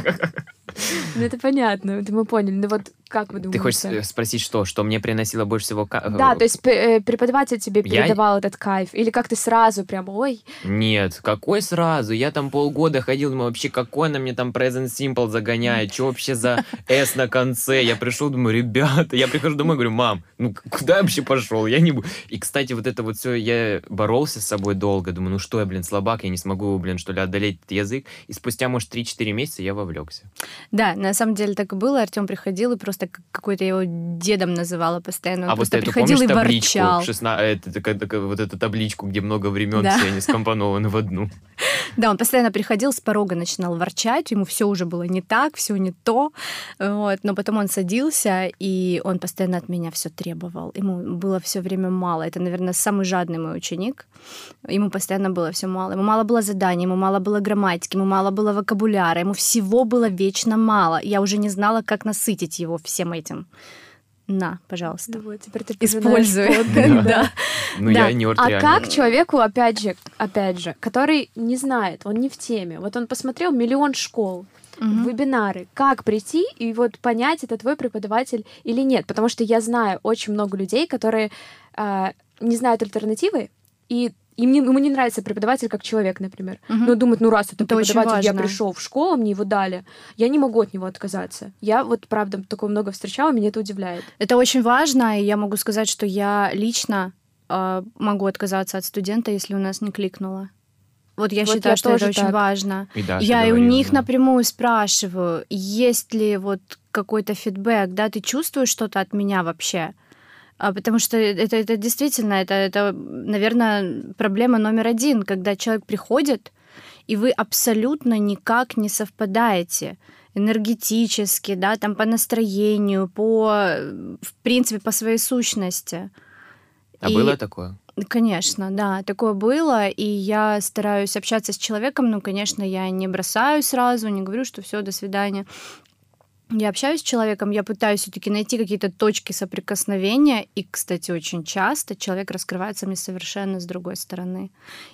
Ну, это понятно, это мы поняли. Ну, вот как вы думаете? Ты хочешь э, спросить, что? Что мне приносило больше всего кайф? Да, то есть э, преподаватель тебе передавал я... этот кайф? Или как ты сразу прям, ой? Нет, какой сразу? Я там полгода ходил, думаю, вообще, какой она мне там Present Simple загоняет? Что вообще за S на конце? Я пришел, думаю, ребята, я прихожу домой, говорю, мам, ну куда я вообще пошел? Я не буду. И, кстати, вот это вот все, я боролся с собой долго, думаю, ну что я, блин, слабак, я не смогу, блин, что ли, одолеть этот язык. И спустя, может, 3-4 месяца я вовлекся. Да, на самом деле так и было. Артем приходил и просто какой-то его дедом называла постоянно. Он а вот эту, приходил помнишь, и табличку, ворчал. 16, это, это, это, вот эту табличку, где много времен да. все они скомпонованы в одну. Да, он постоянно приходил с порога, начинал ворчать, ему все уже было не так, все не то. Вот. Но потом он садился, и он постоянно от меня все требовал. Ему было все время мало. Это, наверное, самый жадный мой ученик. Ему постоянно было все мало. Ему мало было заданий, ему мало было грамматики, ему мало было вокабуляра, ему всего было вечно мало. Я уже не знала, как насытить его всем этим. На, пожалуйста. Ну вот, теперь ты Используй. Да. Ну, я не А как человеку, опять же, опять же, который не знает, он не в теме, вот он посмотрел миллион школ, угу. вебинары, как прийти и вот понять, это твой преподаватель или нет. Потому что я знаю очень много людей, которые э, не знают альтернативы, и им не, ему не нравится преподаватель как человек, например. Угу. Но думает, ну раз это, это преподаватель, я пришел в школу, мне его дали, я не могу от него отказаться. Я вот, правда, такое много встречала, меня это удивляет. Это очень важно, и я могу сказать, что я лично э, могу отказаться от студента, если у нас не кликнуло. Вот я вот считаю, я что это так. очень важно. И да, я и у них да. напрямую спрашиваю, есть ли вот какой-то фидбэк, да, ты чувствуешь что-то от меня вообще? А, потому что это, это действительно, это, это, наверное, проблема номер один, когда человек приходит, и вы абсолютно никак не совпадаете энергетически, да, там по настроению, по, в принципе, по своей сущности. А и... было такое? Конечно, да, такое было, и я стараюсь общаться с человеком, но, конечно, я не бросаю сразу, не говорю, что все, до свидания я общаюсь с человеком, я пытаюсь все-таки найти какие-то точки соприкосновения, и, кстати, очень часто человек раскрывается мне совершенно с другой стороны.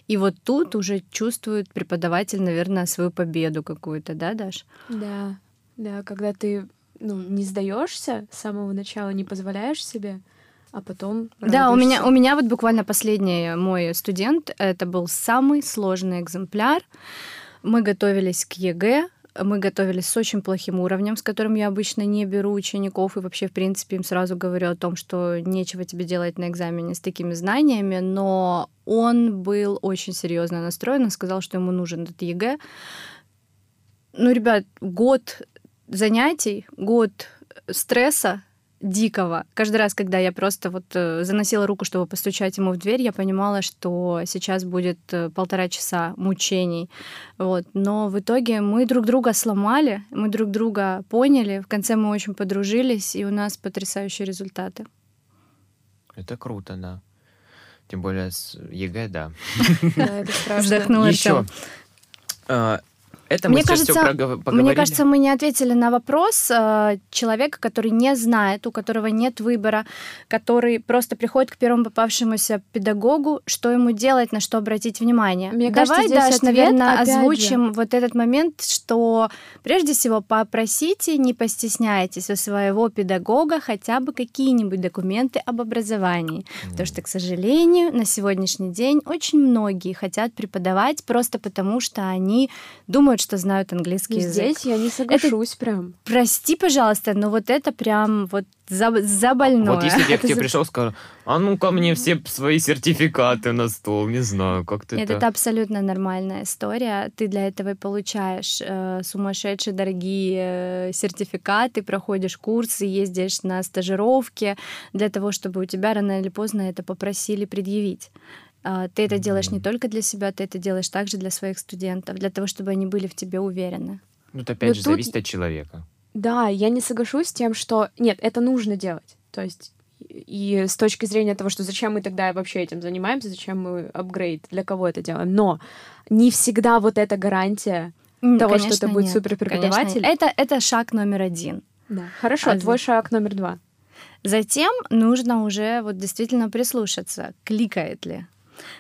И вот тут уже чувствует преподаватель, наверное, свою победу какую-то, да, Даш? Да, да, когда ты ну, не сдаешься с самого начала, не позволяешь себе, а потом Да, у меня, у меня вот буквально последний мой студент, это был самый сложный экземпляр. Мы готовились к ЕГЭ, мы готовились с очень плохим уровнем, с которым я обычно не беру учеников, и вообще, в принципе, им сразу говорю о том, что нечего тебе делать на экзамене с такими знаниями, но он был очень серьезно настроен, он сказал, что ему нужен этот ЕГЭ. Ну, ребят, год занятий, год стресса, дикого. Каждый раз, когда я просто вот э, заносила руку, чтобы постучать ему в дверь, я понимала, что сейчас будет э, полтора часа мучений. Вот. Но в итоге мы друг друга сломали, мы друг друга поняли, в конце мы очень подружились, и у нас потрясающие результаты. Это круто, да. Тем более с ЕГЭ, да. Да, это страшно. Еще это мы мне кажется, все поговорили. Мне кажется, мы не ответили на вопрос э, человека, который не знает, у которого нет выбора, который просто приходит к первому попавшемуся педагогу, что ему делать, на что обратить внимание. Мне Давай, кажется, Даш, наверное, озвучим же. вот этот момент, что прежде всего попросите, не постесняйтесь у своего педагога хотя бы какие-нибудь документы об образовании. Mm. Потому что, к сожалению, на сегодняшний день очень многие хотят преподавать просто потому, что они думают, что знают английский Здесь язык. Здесь я не соглашусь это, прям. Прости, пожалуйста, но вот это прям вот за, за больное. Вот если бы я к тебе пришел и сказал, а ну-ка мне все свои сертификаты на стол, не знаю, как ты Нет, это... это абсолютно нормальная история. Ты для этого и получаешь э, сумасшедшие дорогие э, сертификаты, проходишь курсы, ездишь на стажировки для того, чтобы у тебя рано или поздно это попросили предъявить. А, ты это делаешь не только для себя, ты это делаешь также для своих студентов, для того, чтобы они были в тебе уверены. Ну, это опять Но же тут... зависит от человека. Да, я не соглашусь с тем, что нет, это нужно делать. То есть и с точки зрения того, что зачем мы тогда вообще этим занимаемся, зачем мы апгрейд, для кого это делаем. Но не всегда вот эта гарантия того, Конечно, что это будет нет. супер преподаватель. Это, это шаг номер один. Да. Хорошо, А твой шаг номер два. Затем нужно уже вот действительно прислушаться, кликает ли,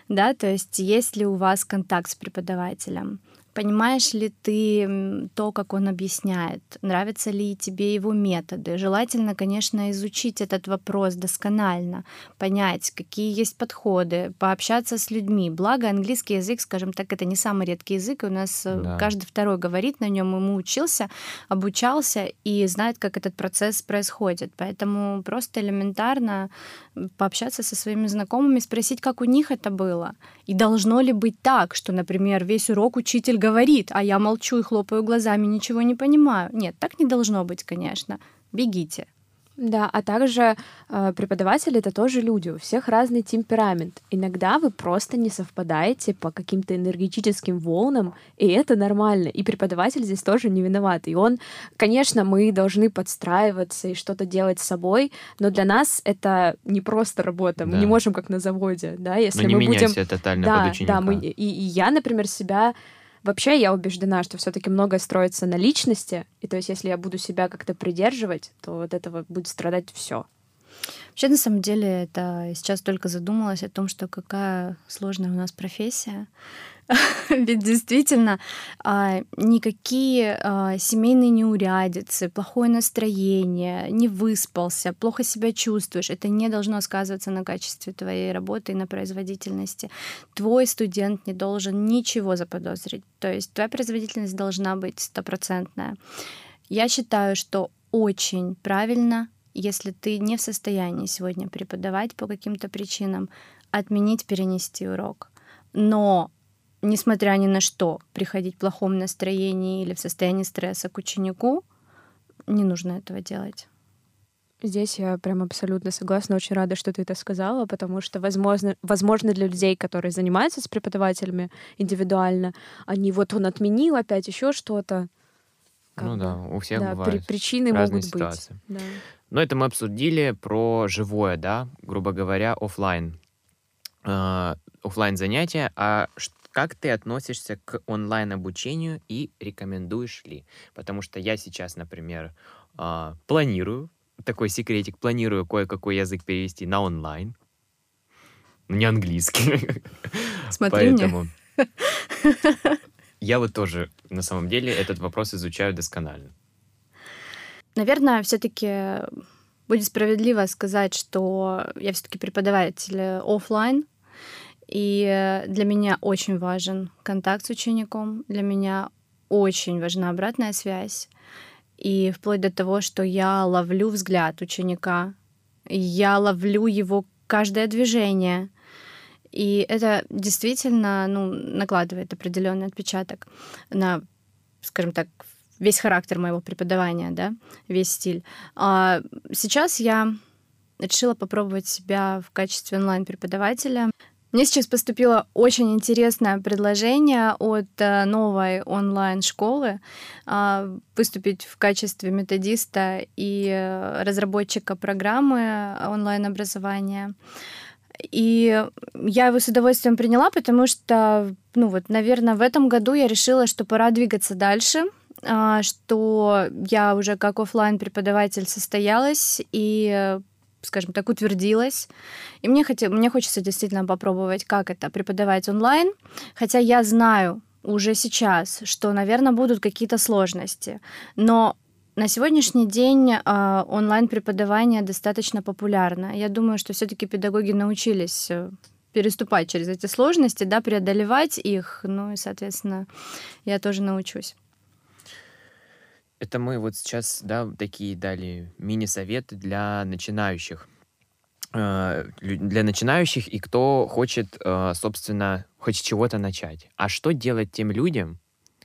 да, то есть есть ли у вас контакт с преподавателем, понимаешь ли ты то, как он объясняет, нравятся ли тебе его методы. Желательно, конечно, изучить этот вопрос досконально, понять, какие есть подходы, пообщаться с людьми. Благо, английский язык, скажем так, это не самый редкий язык, и у нас э, Да. каждый второй говорит на нем, ему учился, обучался и знает, как этот процесс происходит. Поэтому просто элементарно пообщаться со своими знакомыми, спросить, как у них это было. И должно ли быть так, что, например, весь урок учитель говорит, а я молчу и хлопаю глазами, ничего не понимаю. Нет, так не должно быть, конечно. Бегите. Да, а также э, преподаватели это тоже люди, у всех разный темперамент. Иногда вы просто не совпадаете по каким-то энергетическим волнам, и это нормально. И преподаватель здесь тоже не виноват. И он, конечно, мы должны подстраиваться и что-то делать с собой, но для нас это не просто работа. Мы Да. не можем как на заводе, да, если Но не мы будем себя тотально да, под ученика. да, мы, и, и я, например, себя Вообще, я убеждена, что все-таки многое строится на личности, и то есть, если я буду себя как-то придерживать, то от этого будет страдать все. Вообще, на самом деле, это сейчас только задумалась о том, что какая сложная у нас профессия. Ведь действительно а, никакие а, семейные неурядицы, плохое настроение, не выспался, плохо себя чувствуешь, это не должно сказываться на качестве твоей работы и на производительности. Твой студент не должен ничего заподозрить. То есть твоя производительность должна быть стопроцентная. Я считаю, что очень правильно, если ты не в состоянии сегодня преподавать по каким-то причинам, отменить, перенести урок. Но несмотря ни на что, приходить в плохом настроении или в состоянии стресса к ученику, не нужно этого делать. Здесь я прям абсолютно согласна. Очень рада, что ты это сказала, потому что, возможно, возможно для людей, которые занимаются с преподавателями индивидуально, они вот он отменил опять еще что-то. Ну бы, да, у всех да, при- бывают причины разные могут ситуации. быть. Да. Но это мы обсудили про живое, да, грубо говоря, оффлайн. Э, оффлайн занятия. А как ты относишься к онлайн-обучению и рекомендуешь ли? Потому что я сейчас, например, а, планирую, такой секретик, планирую кое-какой язык перевести на онлайн. Ну, Не английский. Смотри мне. Поэтому я вот тоже, на самом деле, этот вопрос изучаю досконально. Наверное, все-таки будет справедливо сказать, что я все-таки преподаватель офлайн, и для меня очень важен контакт с учеником, для меня очень важна обратная связь, и вплоть до того, что я ловлю взгляд ученика, я ловлю его каждое движение, и это действительно ну, накладывает определенный отпечаток на, скажем так, весь характер моего преподавания, да, весь стиль. А сейчас я решила попробовать себя в качестве онлайн-преподавателя. Мне сейчас поступило очень интересное предложение от э, новой онлайн-школы э, выступить в качестве методиста и э, разработчика программы онлайн-образования. И я его с удовольствием приняла, потому что, ну вот, наверное, в этом году я решила, что пора двигаться дальше, а, что я уже как оффлайн преподаватель состоялась и скажем так, утвердилась. И мне, хотел, мне хочется действительно попробовать, как это преподавать онлайн. Хотя я знаю уже сейчас, что, наверное, будут какие-то сложности. Но на сегодняшний день э, онлайн-преподавание достаточно популярно. Я думаю, что все-таки педагоги научились э, переступать через эти сложности, да, преодолевать их. Ну и, соответственно, я тоже научусь. Это мы вот сейчас, да, такие дали мини-советы для начинающих. Э, Для начинающих и кто хочет, э, собственно, хоть чего-то начать. А что делать тем людям,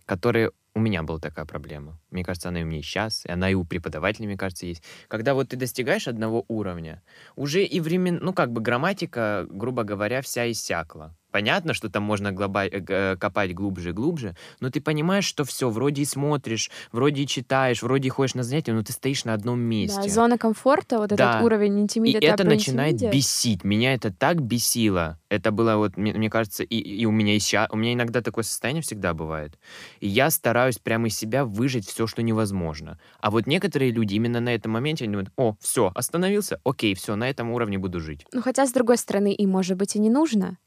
которые... У меня была такая проблема. Мне кажется, она и у меня сейчас, и она и у преподавателей, мне кажется, есть. Когда вот ты достигаешь одного уровня, уже и времен... Ну, как бы грамматика, грубо говоря, вся иссякла. Понятно, что там можно глоба- э, копать глубже и глубже, но ты понимаешь, что все, вроде и смотришь, вроде и читаешь, вроде и ходишь на занятия, но ты стоишь на одном месте. Да, зона комфорта, вот Да. этот уровень И интимида. это начинает бесить. Меня это так бесило. Это было вот, мне, мне кажется, и, и у меня и ща- у меня иногда такое состояние всегда бывает. И я стараюсь прямо из себя выжить все, что невозможно. А вот некоторые люди именно на этом моменте они думают, о, все, остановился, окей, все, на этом уровне буду жить. Ну, хотя, с другой стороны, им, может быть, и не нужно.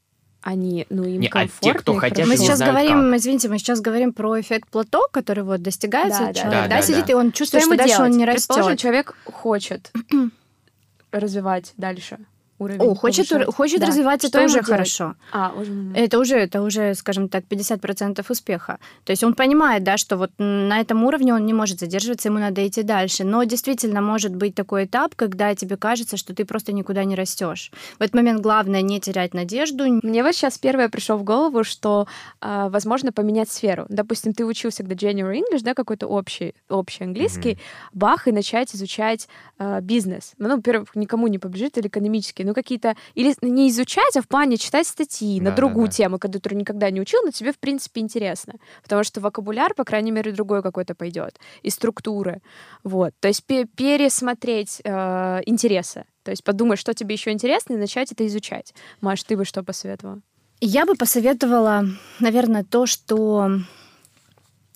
Они, ну, им Не, а те, кто и хотят. Мы сейчас знают говорим, извините, мы сейчас говорим про эффект плато, который вот достигается, Да, да, человек, да, да, да, сидит, да. и он Что чувствует, ему что дальше делать? он не Предположим, растет. человек хочет развивать дальше уровень. О, хочет, повышать. хочет Да. развиваться, Что это уже делать? хорошо. А, уже... Это уже, это уже, скажем так, 50% успеха. То есть он понимает, да, что вот на этом уровне он не может задерживаться, ему надо идти дальше. Но действительно может быть такой этап, когда тебе кажется, что ты просто никуда не растешь. В этот момент главное не терять надежду. Мне вот сейчас первое пришло в голову, что а, возможно поменять сферу. Допустим, ты учился когда General English, да, какой-то общий, общий английский, бах, и начать изучать а, бизнес. Ну, во-первых, никому не побежит или экономический, ну, какие-то... Или не изучать, а в плане читать статьи на Да, другую да, да. тему, которую никогда не учил, но тебе, в принципе, интересно. Потому что вокабуляр, по крайней мере, другой какой-то пойдет. И структуры. Вот. То есть пе- пересмотреть э, интересы. То есть подумать, что тебе еще интересно, и начать это изучать. Маш, ты бы что посоветовала? Я бы посоветовала, наверное, то, что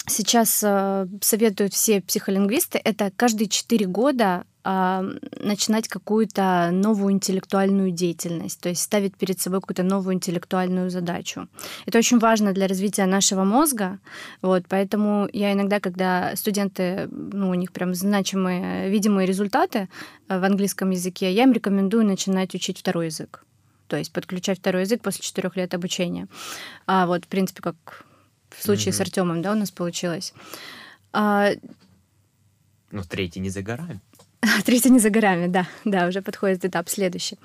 сейчас э, советуют все психолингвисты, это каждые 4 года начинать какую-то новую интеллектуальную деятельность, то есть ставить перед собой какую-то новую интеллектуальную задачу. Это очень важно для развития нашего мозга, вот, поэтому я иногда, когда студенты, ну, у них прям значимые, видимые результаты э, в английском языке, я им рекомендую начинать учить второй язык то есть подключать второй язык после четырех лет обучения. А вот, в принципе, как в случае с Мгм. Артемом, да, у нас получилось. А, Ну, третий не за горами. Третий не за горами, да, да, уже подходит этап следующий.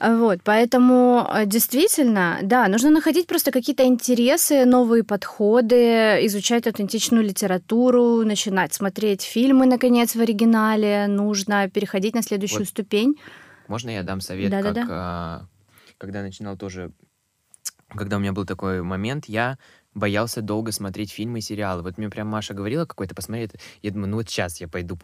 А, Вот, поэтому э, действительно, да, нужно находить просто какие-то интересы, новые подходы, изучать аутентичную литературу, начинать смотреть фильмы, наконец, в оригинале, нужно переходить на следующую Вот. ступень. Можно я дам совет, Да-да-да. как а, когда начинал тоже, когда у меня был такой момент, я боялся долго смотреть фильмы и сериалы. Вот мне прям Маша говорила какой-то, посмотри, я думаю, ну вот сейчас я пойду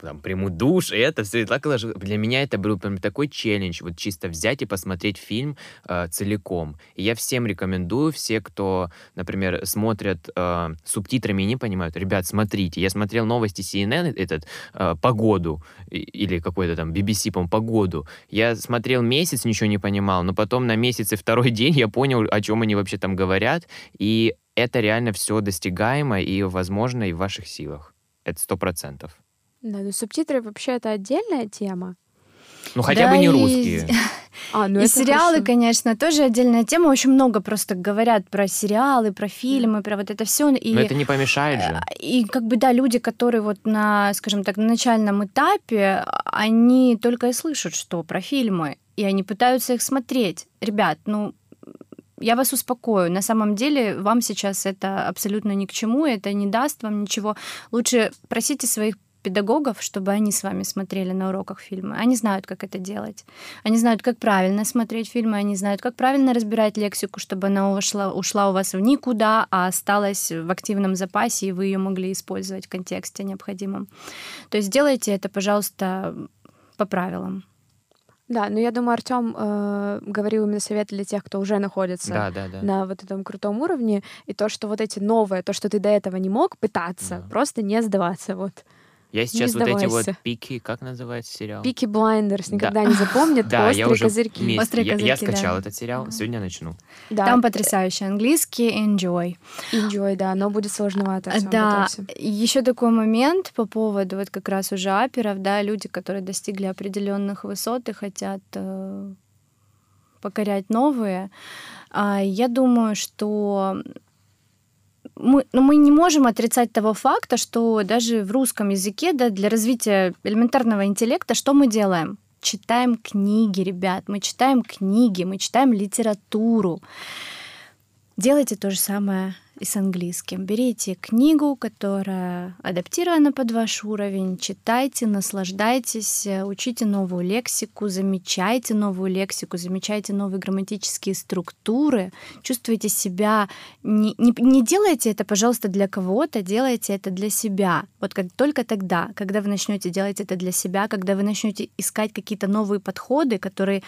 там, приму душ, и это все, и так ложу. Для меня это был прям такой челлендж, вот чисто взять и посмотреть фильм э, целиком. И я всем рекомендую, все, кто, например, смотрят э, субтитрами и не понимают, ребят, смотрите, я смотрел новости CNN, этот, э, погоду, или какой-то там BBC, по погоду. Я смотрел месяц, ничего не понимал, но потом на месяц и второй день я понял, о чем они вообще там говорят, и это реально все достигаемо и возможно и в ваших силах. Это сто процентов. Да, ну субтитры вообще это отдельная тема. Ну, хотя Да бы не и- русские. А, ну и сериалы, хорошо. конечно, тоже отдельная тема. Очень много просто говорят про сериалы, про фильмы, про вот это все. И... Но это не помешает же. И как бы, да, люди, которые вот на, скажем так, на начальном этапе, они только и слышат, что про фильмы, и они пытаются их смотреть. Ребят, ну, я вас успокою. На самом деле вам сейчас это абсолютно ни к чему, это не даст вам ничего. Лучше просите своих педагогов, чтобы они с вами смотрели на уроках фильмы. Они знают, как это делать. Они знают, как правильно смотреть фильмы, они знают, как правильно разбирать лексику, чтобы она ушла, ушла у вас в никуда, а осталась в активном запасе, и вы ее могли использовать в контексте необходимом. То есть делайте это, пожалуйста, по правилам. Да, но я думаю, Артем э, говорил именно совет для тех, кто уже находится Да, да, да. на вот этом крутом уровне, и то, что вот эти новые, то, что ты до этого не мог пытаться, Да. просто не сдаваться. Вот. Я сейчас вот эти вот пики, как называется сериал? Пики Да. никогда не запомнят, Да, острые я уже козырьки. вместе- Острые я, я козырьки, скачал да. этот сериал, сегодня начну. Да, Там потрясающий английский, enjoy. enjoy, да, но будет сложновато. Да, еще такой момент по поводу вот как раз уже аперов, да, люди, которые достигли определенных высот и хотят э, покорять новые. А, я думаю, что мы, ну, мы не можем отрицать того факта, что даже в русском языке, да, для развития элементарного интеллекта, что мы делаем? Читаем книги, ребят, мы читаем книги, мы читаем литературу. Делайте то же самое и с английским. Берите книгу, которая адаптирована под ваш уровень, читайте, наслаждайтесь, учите новую лексику, замечайте новую лексику, замечайте новые грамматические структуры, чувствуйте себя... Не, не, не делайте это, пожалуйста, для кого-то, делайте это для себя. Вот как, только тогда, когда вы начнете делать это для себя, когда вы начнете искать какие-то новые подходы, которые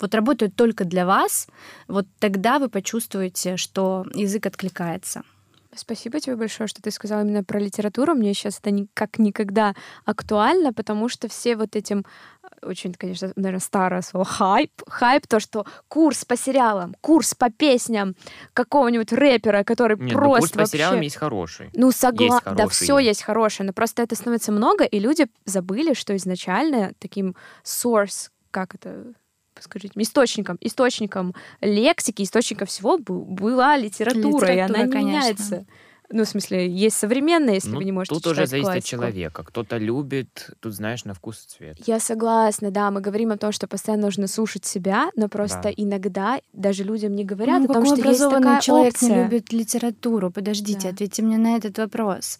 вот работают только для вас, вот тогда вы почувствуете, что язык откликается. Спасибо тебе большое, что ты сказала именно про литературу. Мне сейчас это как никогда актуально, потому что все вот этим очень, конечно, наверное, старое слово хайп. Хайп то, что курс по сериалам, курс по песням какого-нибудь рэпера, который Нет, просто ну, курс по вообще... сериалам есть хороший. Ну, согласна. Да, все есть хорошее, но просто это становится много, и люди забыли, что изначально таким source, как это скажите, источником, источником лексики, источником всего был, была литература, Литература, и она не конечно. меняется. Ну, в смысле, есть современная, если Ну, вы не можете тут уже читать зависит от классику. человека. Кто-то любит, тут знаешь, на вкус и цвет. Я согласна, да, мы говорим о том, что постоянно нужно слушать себя, но просто Да. иногда даже людям не говорят Ну, о том, что есть образованный такая человек опция. не любит литературу? Подождите, Да. ответьте мне на этот вопрос.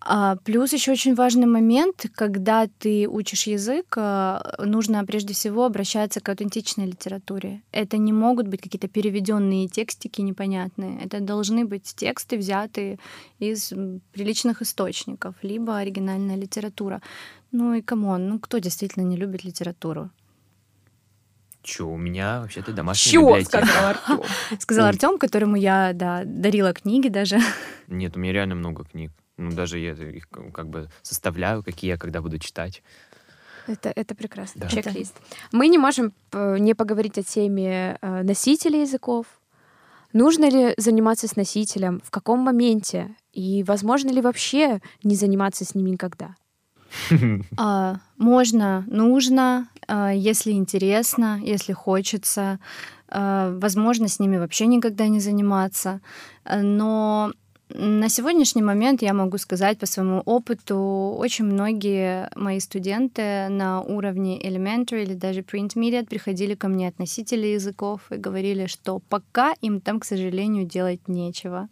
А, плюс еще очень важный момент, когда ты учишь язык, а, нужно прежде всего обращаться к аутентичной литературе. Это не могут быть какие-то переведенные текстики непонятные. Это должны быть тексты, взятые из приличных источников, либо оригинальная литература. Ну и come on, ну кто действительно не любит литературу? Че, у меня вообще-то домашняя Чё, библиотека. сказал Артём. Сказал. Артем, которому я да, дарила книги даже. Нет, у меня реально много книг. Ну, даже я их как бы составляю, какие я когда буду читать. Это, это прекрасно. Да. Чек-лист. Мы не можем э, не поговорить о теме э, носителей языков. Нужно ли заниматься с носителем? В каком моменте? И возможно ли вообще не заниматься с ним никогда? А, можно, нужно, а, если интересно, если хочется. А, возможно, с ними вообще никогда не заниматься. А, Но на сегодняшний момент я могу сказать по своему опыту, очень многие мои студенты на уровне elementary или даже pre-intermediate приходили ко мне от носителей языков и говорили, что пока им там, к сожалению, делать нечего.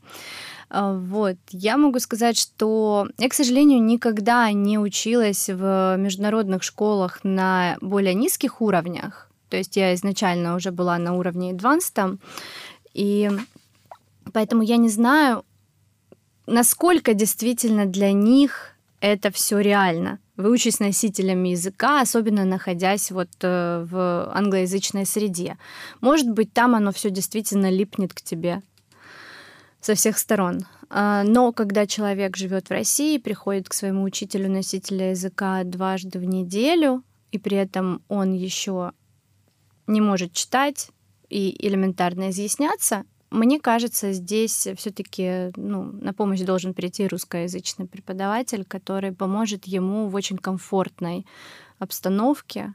А, Вот. Я могу сказать, что я, к сожалению, никогда не училась в международных школах на более низких уровнях. То есть я изначально уже была на уровне advanced, и поэтому я не знаю, насколько действительно для них это все реально. Выучить носителями языка, особенно находясь вот э, в англоязычной среде. Может быть, там оно все действительно липнет к тебе со всех сторон. А, Но когда человек живет в России, приходит к своему учителю носителя языка дважды в неделю, и при этом он еще не может читать и элементарно изъясняться, мне кажется, здесь все-таки ну, на помощь должен прийти русскоязычный преподаватель, который поможет ему в очень комфортной обстановке,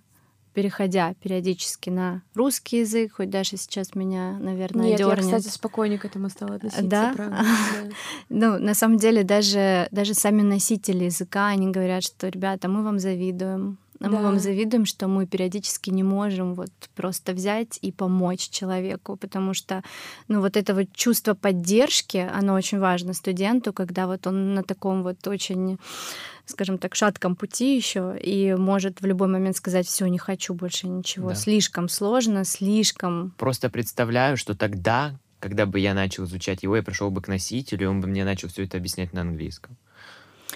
переходя периодически на русский язык, хоть даже сейчас меня, наверное, Нет, я, дернет. кстати, спокойнее к этому стала относиться. Да? правда, да. Ну, на самом деле, даже, даже сами носители языка, они говорят, что, ребята, мы вам завидуем. А Мы Да. вам завидуем, что мы периодически не можем вот просто взять и помочь человеку, потому что, ну, вот это вот чувство поддержки, оно очень важно студенту, когда вот он на таком вот очень, скажем так, шатком пути еще и может в любой момент сказать, все, не хочу больше ничего, Да. слишком сложно, слишком Просто представляю, что тогда, когда бы я начал изучать его, я пришел бы к носителю, и он бы мне начал все это объяснять на английском.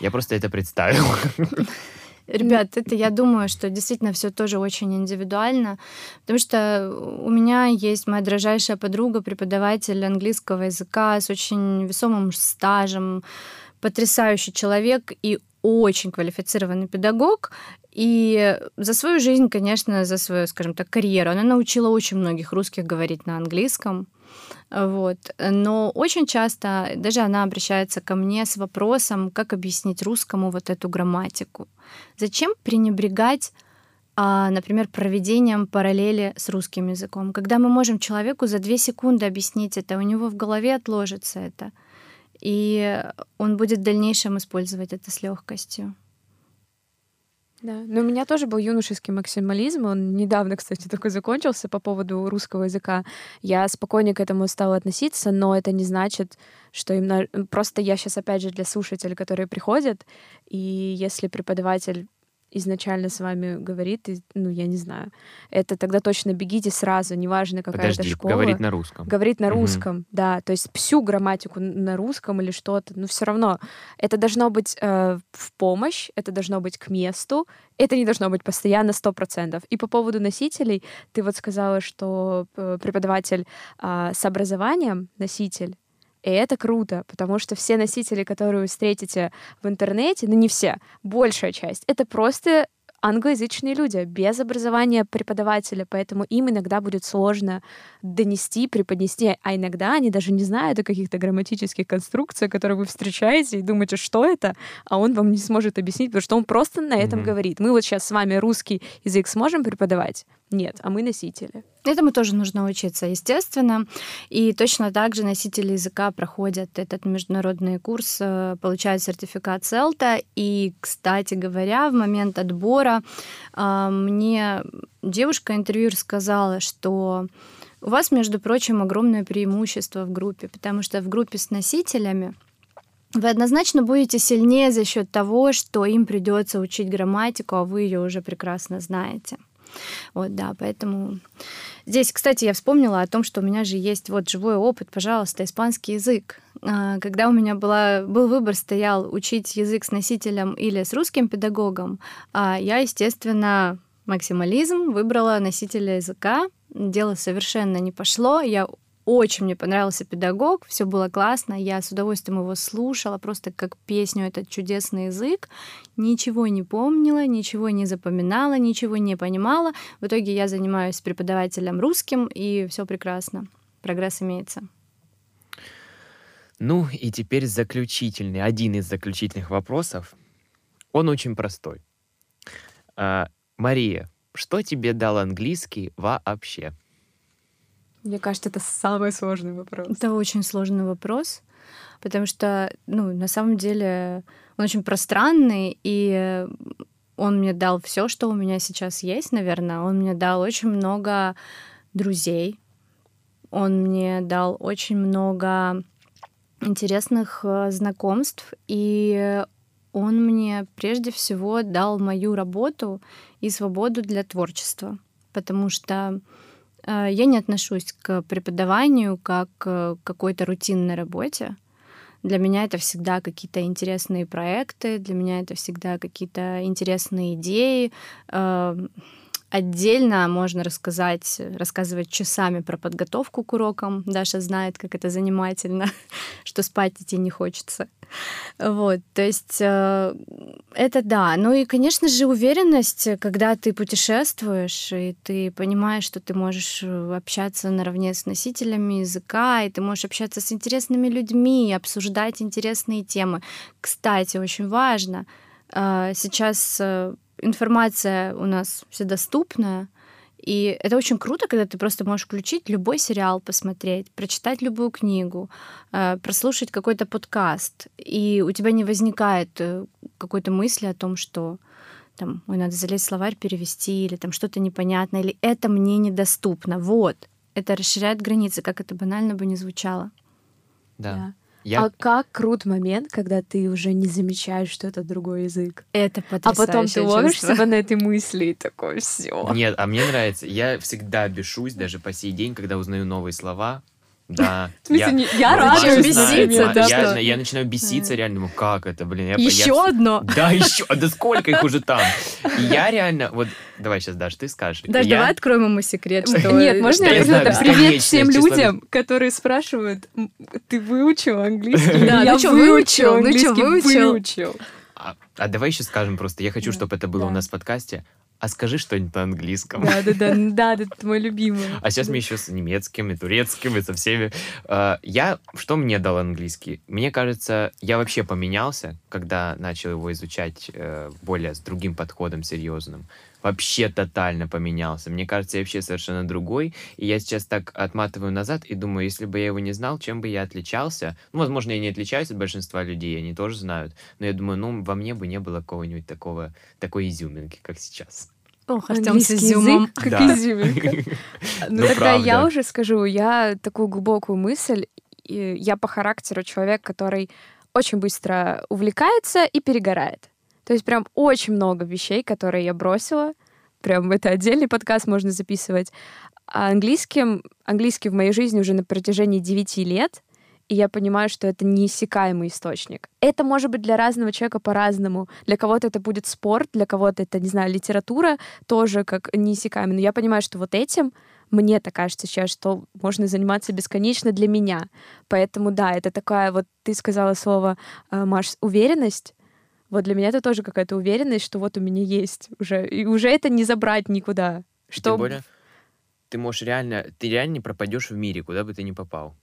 Я просто это представил. Ребят, это я думаю, что действительно все тоже очень индивидуально, потому что у меня есть моя дрожайшая подруга, преподаватель английского языка с очень весомым стажем, потрясающий человек и очень квалифицированный педагог. И за свою жизнь, конечно, за свою, скажем так, карьеру, она научила очень многих русских говорить на английском. Вот. Но очень часто даже она обращается ко мне с вопросом, как объяснить русскому вот эту грамматику. Зачем пренебрегать, а, например, проведением параллели с русским языком? Когда мы можем человеку за две секунды объяснить это, у него в голове отложится это, и он будет в дальнейшем использовать это с легкостью. Да, но у меня тоже был юношеский максимализм. Он недавно, кстати, только закончился по поводу русского языка. Я спокойнее к этому стала относиться, но это не значит, что именно... Просто я сейчас, опять же, для слушателей, которые приходят, и если преподаватель изначально с вами говорит, ну, я не знаю, это тогда точно бегите сразу, неважно, какая Подожди, это школа. говорит на русском. Говорит на Мгм. русском, да, то есть всю грамматику на русском или что-то, но все равно это должно быть э, в помощь, это должно быть к месту, это не должно быть постоянно 100%. И по поводу носителей, ты вот сказала, что э, преподаватель а, с образованием, носитель, и это круто, потому что все носители, которые вы встретите в интернете, ну не все, большая часть, это просто англоязычные люди без образования преподавателя, поэтому им иногда будет сложно донести, преподнести, а иногда они даже не знают о каких-то грамматических конструкциях, которые вы встречаете и думаете, что это, а он вам не сможет объяснить, потому что он просто на этом Мгм. говорит. Мы вот сейчас с вами русский язык сможем преподавать? Нет, а мы носители. Этому тоже нужно учиться, естественно. И точно так же носители языка проходят этот международный курс, э, получают сертификат СЕЛТа. И, кстати говоря, в момент отбора а, мне девушка-интервьюер сказала, что у вас, между прочим, огромное преимущество в группе, потому что в группе с носителями вы однозначно будете сильнее за счет того, что им придется учить грамматику, а вы ее уже прекрасно знаете. Вот, да, поэтому здесь, кстати, я вспомнила о том, что у меня же есть вот живой опыт, пожалуйста, испанский язык. А, Когда у меня была, был выбор, стоял учить язык с носителем или с русским педагогом, а я, естественно, максимализм, выбрала носителя языка. Дело совершенно не пошло. Я очень мне понравился педагог, все было классно, я с удовольствием его слушала, просто как песню этот чудесный язык. Ничего не помнила, ничего не запоминала, ничего не понимала. В итоге я занимаюсь преподавателем русским, и все прекрасно. Прогресс имеется. Ну и теперь заключительный, один из заключительных вопросов. Он очень простой. А, Мария, что тебе дал английский вообще? Мне кажется, это самый сложный вопрос. Это очень сложный вопрос, потому что, ну, на самом деле, он очень пространный, и он мне дал все, что у меня сейчас есть, наверное. Он мне дал очень много друзей, он мне дал очень много интересных э, знакомств, и он мне прежде всего дал мою работу и свободу для творчества, потому что я не отношусь к преподаванию как к какой-то рутинной работе. Для меня это всегда какие-то интересные проекты, для меня это всегда какие-то интересные идеи. Э, Отдельно можно рассказать, рассказывать часами про подготовку к урокам. Даша знает, как это занимательно, что спать идти не хочется. Вот, то есть э, это да. Ну и, конечно же, уверенность, когда ты путешествуешь, и ты понимаешь, что ты можешь общаться наравне с носителями языка, и ты можешь общаться с интересными людьми, обсуждать интересные темы. Кстати, очень важно, э, сейчас э, информация у нас вседоступная, и это очень круто, когда ты просто можешь включить любой сериал, посмотреть, прочитать любую книгу, э, прослушать какой-то подкаст, и у тебя не возникает э, какой-то мысли о том, что там, ой, надо залезть в словарь, перевести, или там что-то непонятно, или это мне недоступно. Вот. Это расширяет границы, как это банально бы не звучало. Да. Я... А как крут момент, когда ты уже не замечаешь, что это другой язык. Это А потом ты ловишь чувство. себя на этой мысли и такой, все. Нет, а мне нравится. Я всегда бешусь, даже по сей день, когда узнаю новые слова. Да. В смысле, не- я Ну, рада, что беситься, да, я, что? я начинаю беситься реально, ну как это, блин. Я, я- Еще одно. Да, еще. Да сколько их уже там? И я реально, вот, давай сейчас, Даш, ты скажешь. Я- давай откроем ему секрет, что... Нет, можно я я знаю, Привет всем людям, которые спрашивают, «М, ты выучил английский? Да, я ну выучил? Ну английский, выучил? А, давай еще скажем просто, я хочу, Да, чтобы это было да. у нас в подкасте. а скажи что-нибудь на английском. Да, да, да, да, да, это мой любимый. А сейчас мне еще с немецким, и турецким, и со всеми. А, Я, что мне дал английский? Мне кажется, я вообще поменялся, когда начал его изучать э, более с другим подходом серьезным. Вообще тотально поменялся. Мне кажется, я вообще совершенно другой. И я сейчас так отматываю назад и думаю, если бы я его не знал, чем бы я отличался. Ну, возможно, я не отличаюсь от большинства людей, они тоже знают. Но я думаю, ну, во мне бы не было какого-нибудь такого, такой изюминки, как сейчас. Ох, Артем с изюмом. язык, как Да. изюминка. Ну, Ну, тогда я уже скажу, я такую глубокую мысль. Я по характеру человек, который очень быстро увлекается и перегорает. То есть прям очень много вещей, которые я бросила. Прям это отдельный подкаст можно записывать. А английским, английский в моей жизни уже на протяжении 9 лет, и я понимаю, что это неиссякаемый источник. Это может быть для разного человека по-разному. Для кого-то это будет спорт, для кого-то это, не знаю, литература тоже как неиссякаемый. Но я понимаю, что вот этим мне так кажется сейчас, что можно заниматься бесконечно для меня. Поэтому да, это такая вот, ты сказала слово, э, Маш, уверенность. Вот для меня это тоже какая-то уверенность, что вот у меня есть уже. И уже это не забрать никуда. Что Тем более, ты можешь реально, ты реально не пропадешь в мире, куда бы ты ни попал.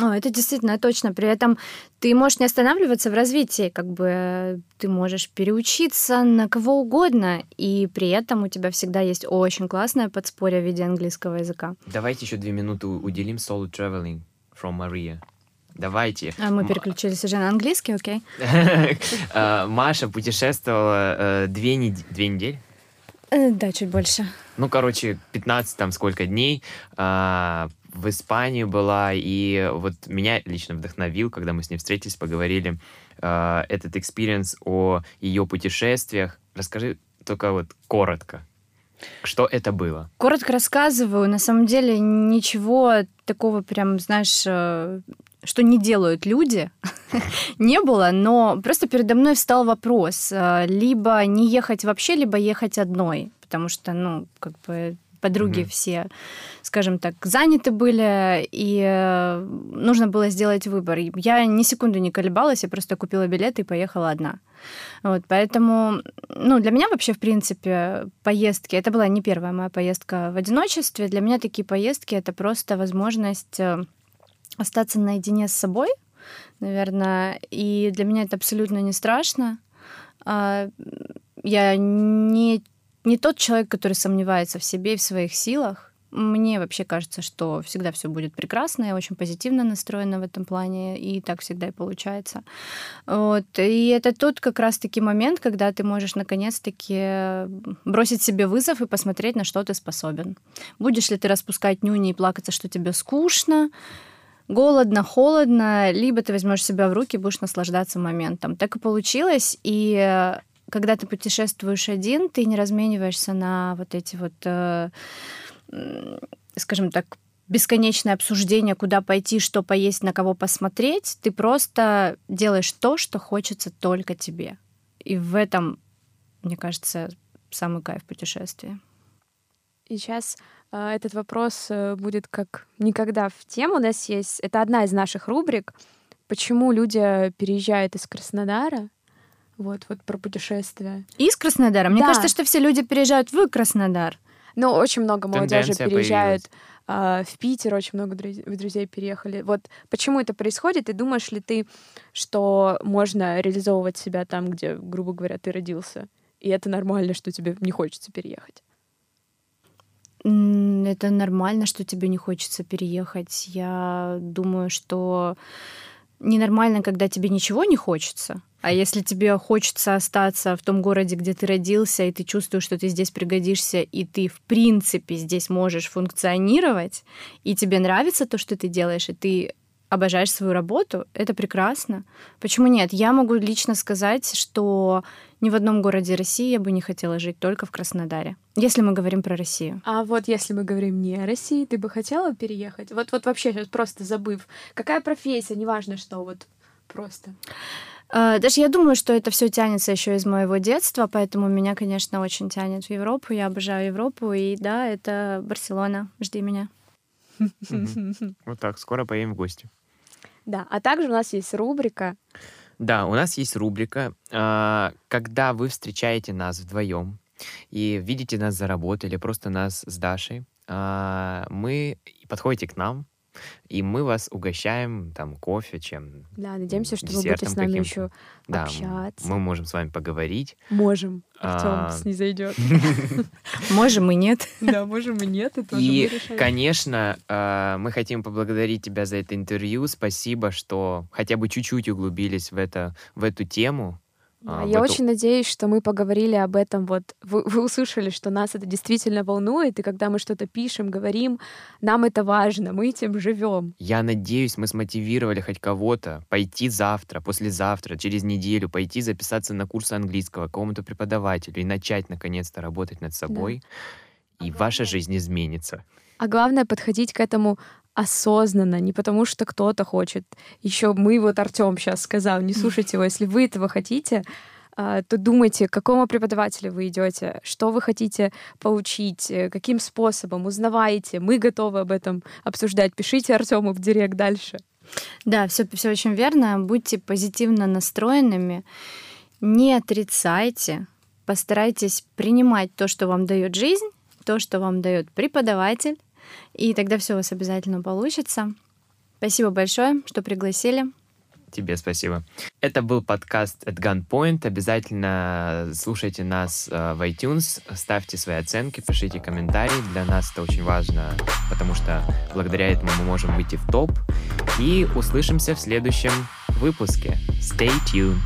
О, это действительно точно. При этом ты можешь не останавливаться в развитии, как бы ты можешь переучиться на кого угодно, и при этом у тебя всегда есть очень классное подспорье в виде английского языка. Давайте еще две минуты уделим solo traveling from Maria. Давайте. А мы переключились уже на английский, окей? А, Маша путешествовала э, две, нед- две недели. Э, Да, чуть больше. Ну, короче, 15 там сколько дней. а, в Испании была, и вот меня лично вдохновил, когда мы с ней встретились, поговорили, а, этот experience о ее путешествиях. Расскажи только вот коротко, что это было. Коротко рассказываю. На самом деле ничего такого прям, знаешь, э, что не делают люди, не было, но просто передо мной встал вопрос. э, Либо не ехать вообще, либо ехать одной. Потому что, ну, как бы подруги Мгм. все, скажем так, заняты были, и э, нужно было сделать выбор. Я ни секунды не колебалась, я просто купила билеты и поехала одна. Вот, поэтому, ну, для меня вообще, в принципе, поездки, это была не первая моя поездка в одиночестве, для меня такие поездки — это просто возможность э, остаться наедине с собой, наверное, и для меня это абсолютно не страшно. А, Я не, не тот человек, который сомневается в себе и в своих силах. Мне вообще кажется, что всегда все будет прекрасно, я очень позитивно настроена в этом плане, и так всегда и получается. Вот. И это тот как раз-таки момент, когда ты можешь наконец-таки бросить себе вызов и посмотреть, на что ты способен. Будешь ли ты распускать нюни и плакаться, что тебе скучно, голодно, холодно, либо ты возьмешь себя в руки и будешь наслаждаться моментом. Так и получилось. И э, когда ты путешествуешь один, ты не размениваешься на вот эти вот, э, скажем так, бесконечное обсуждение, куда пойти, что поесть, на кого посмотреть. Ты просто делаешь то, что хочется только тебе. И в этом, мне кажется, самый кайф путешествия. И сейчас этот вопрос э, будет как никогда в тему. У нас есть... Это одна из наших рубрик. Почему люди переезжают из Краснодара? Вот, вот про путешествия. Из Краснодара. Мне Да. кажется, что все люди переезжают в Краснодар. Но очень много молодежи Тенденция переезжают а, в Питер, очень много друз- друзей переехали. Вот почему это происходит? И думаешь ли ты, что можно реализовывать себя там, где, грубо говоря, ты родился? И это нормально, что тебе не хочется переехать? Это нормально, что тебе не хочется переехать. Я думаю, что ненормально, когда тебе ничего не хочется. А если тебе хочется остаться в том городе, где ты родился, и ты чувствуешь, что ты здесь пригодишься, и ты, в принципе, здесь можешь функционировать, и тебе нравится то, что ты делаешь, и ты обожаешь свою работу, это прекрасно. Почему нет? Я могу лично сказать, что ни в одном городе России я бы не хотела жить, только в Краснодаре. Если мы говорим про Россию. А вот если мы говорим не о России, ты бы хотела переехать? Вот, вот вообще сейчас просто забыв. Какая профессия, неважно что, вот просто. Э, Даже я думаю, что это все тянется еще из моего детства, поэтому меня, конечно, очень тянет в Европу. Я обожаю Европу, и да, это Барселона. Жди меня. Вот так, скоро поедем в гости. Да, а также у нас есть рубрика. Да, у нас есть рубрика, а, когда вы встречаете нас вдвоем, и видите нас за работой или просто нас с Дашей, а, мы подходите к нам, и мы вас угощаем там кофе, чем Да, надеемся, что вы будете с нами каким-то. еще Да, общаться. мы можем с вами поговорить. Можем. А, Артем снизойдет. Можем и нет. Да, можем и нет, И, конечно, э, мы хотим поблагодарить тебя за это интервью. Спасибо, что хотя бы чуть-чуть углубились в, это, в эту тему. Да, а, в я эту- очень надеюсь, что мы поговорили об этом. Вот вы, вы услышали, что нас это действительно волнует, и когда мы что-то пишем, говорим, нам это важно, мы этим живем. Я надеюсь, мы смотивировали хоть кого-то пойти завтра, послезавтра, через неделю, пойти записаться на курсы английского к какому-то преподавателю и начать наконец-то работать над собой. И ваша жизнь изменится. А главное подходить к этому осознанно, не потому что кто-то хочет. Еще мы, вот Артем сейчас сказал, не слушайте его, если вы этого хотите, а, то думайте, к какому преподавателю вы идете, что вы хотите получить, э, каким способом, узнавайте. Мы готовы об этом обсуждать. Пишите Артему в директ дальше. Да, все, все очень верно. Будьте позитивно настроенными, не отрицайте, постарайтесь принимать то, что вам дает жизнь, то, что вам дает преподаватель, и тогда все у вас обязательно получится. Спасибо большое, что пригласили. Тебе спасибо. Это был подкаст at Gunpoint. Обязательно слушайте нас э, в iTunes, ставьте свои оценки, пишите комментарии. Для нас это очень важно, потому что благодаря этому мы можем выйти в топ. И услышимся в следующем выпуске. Stay tuned.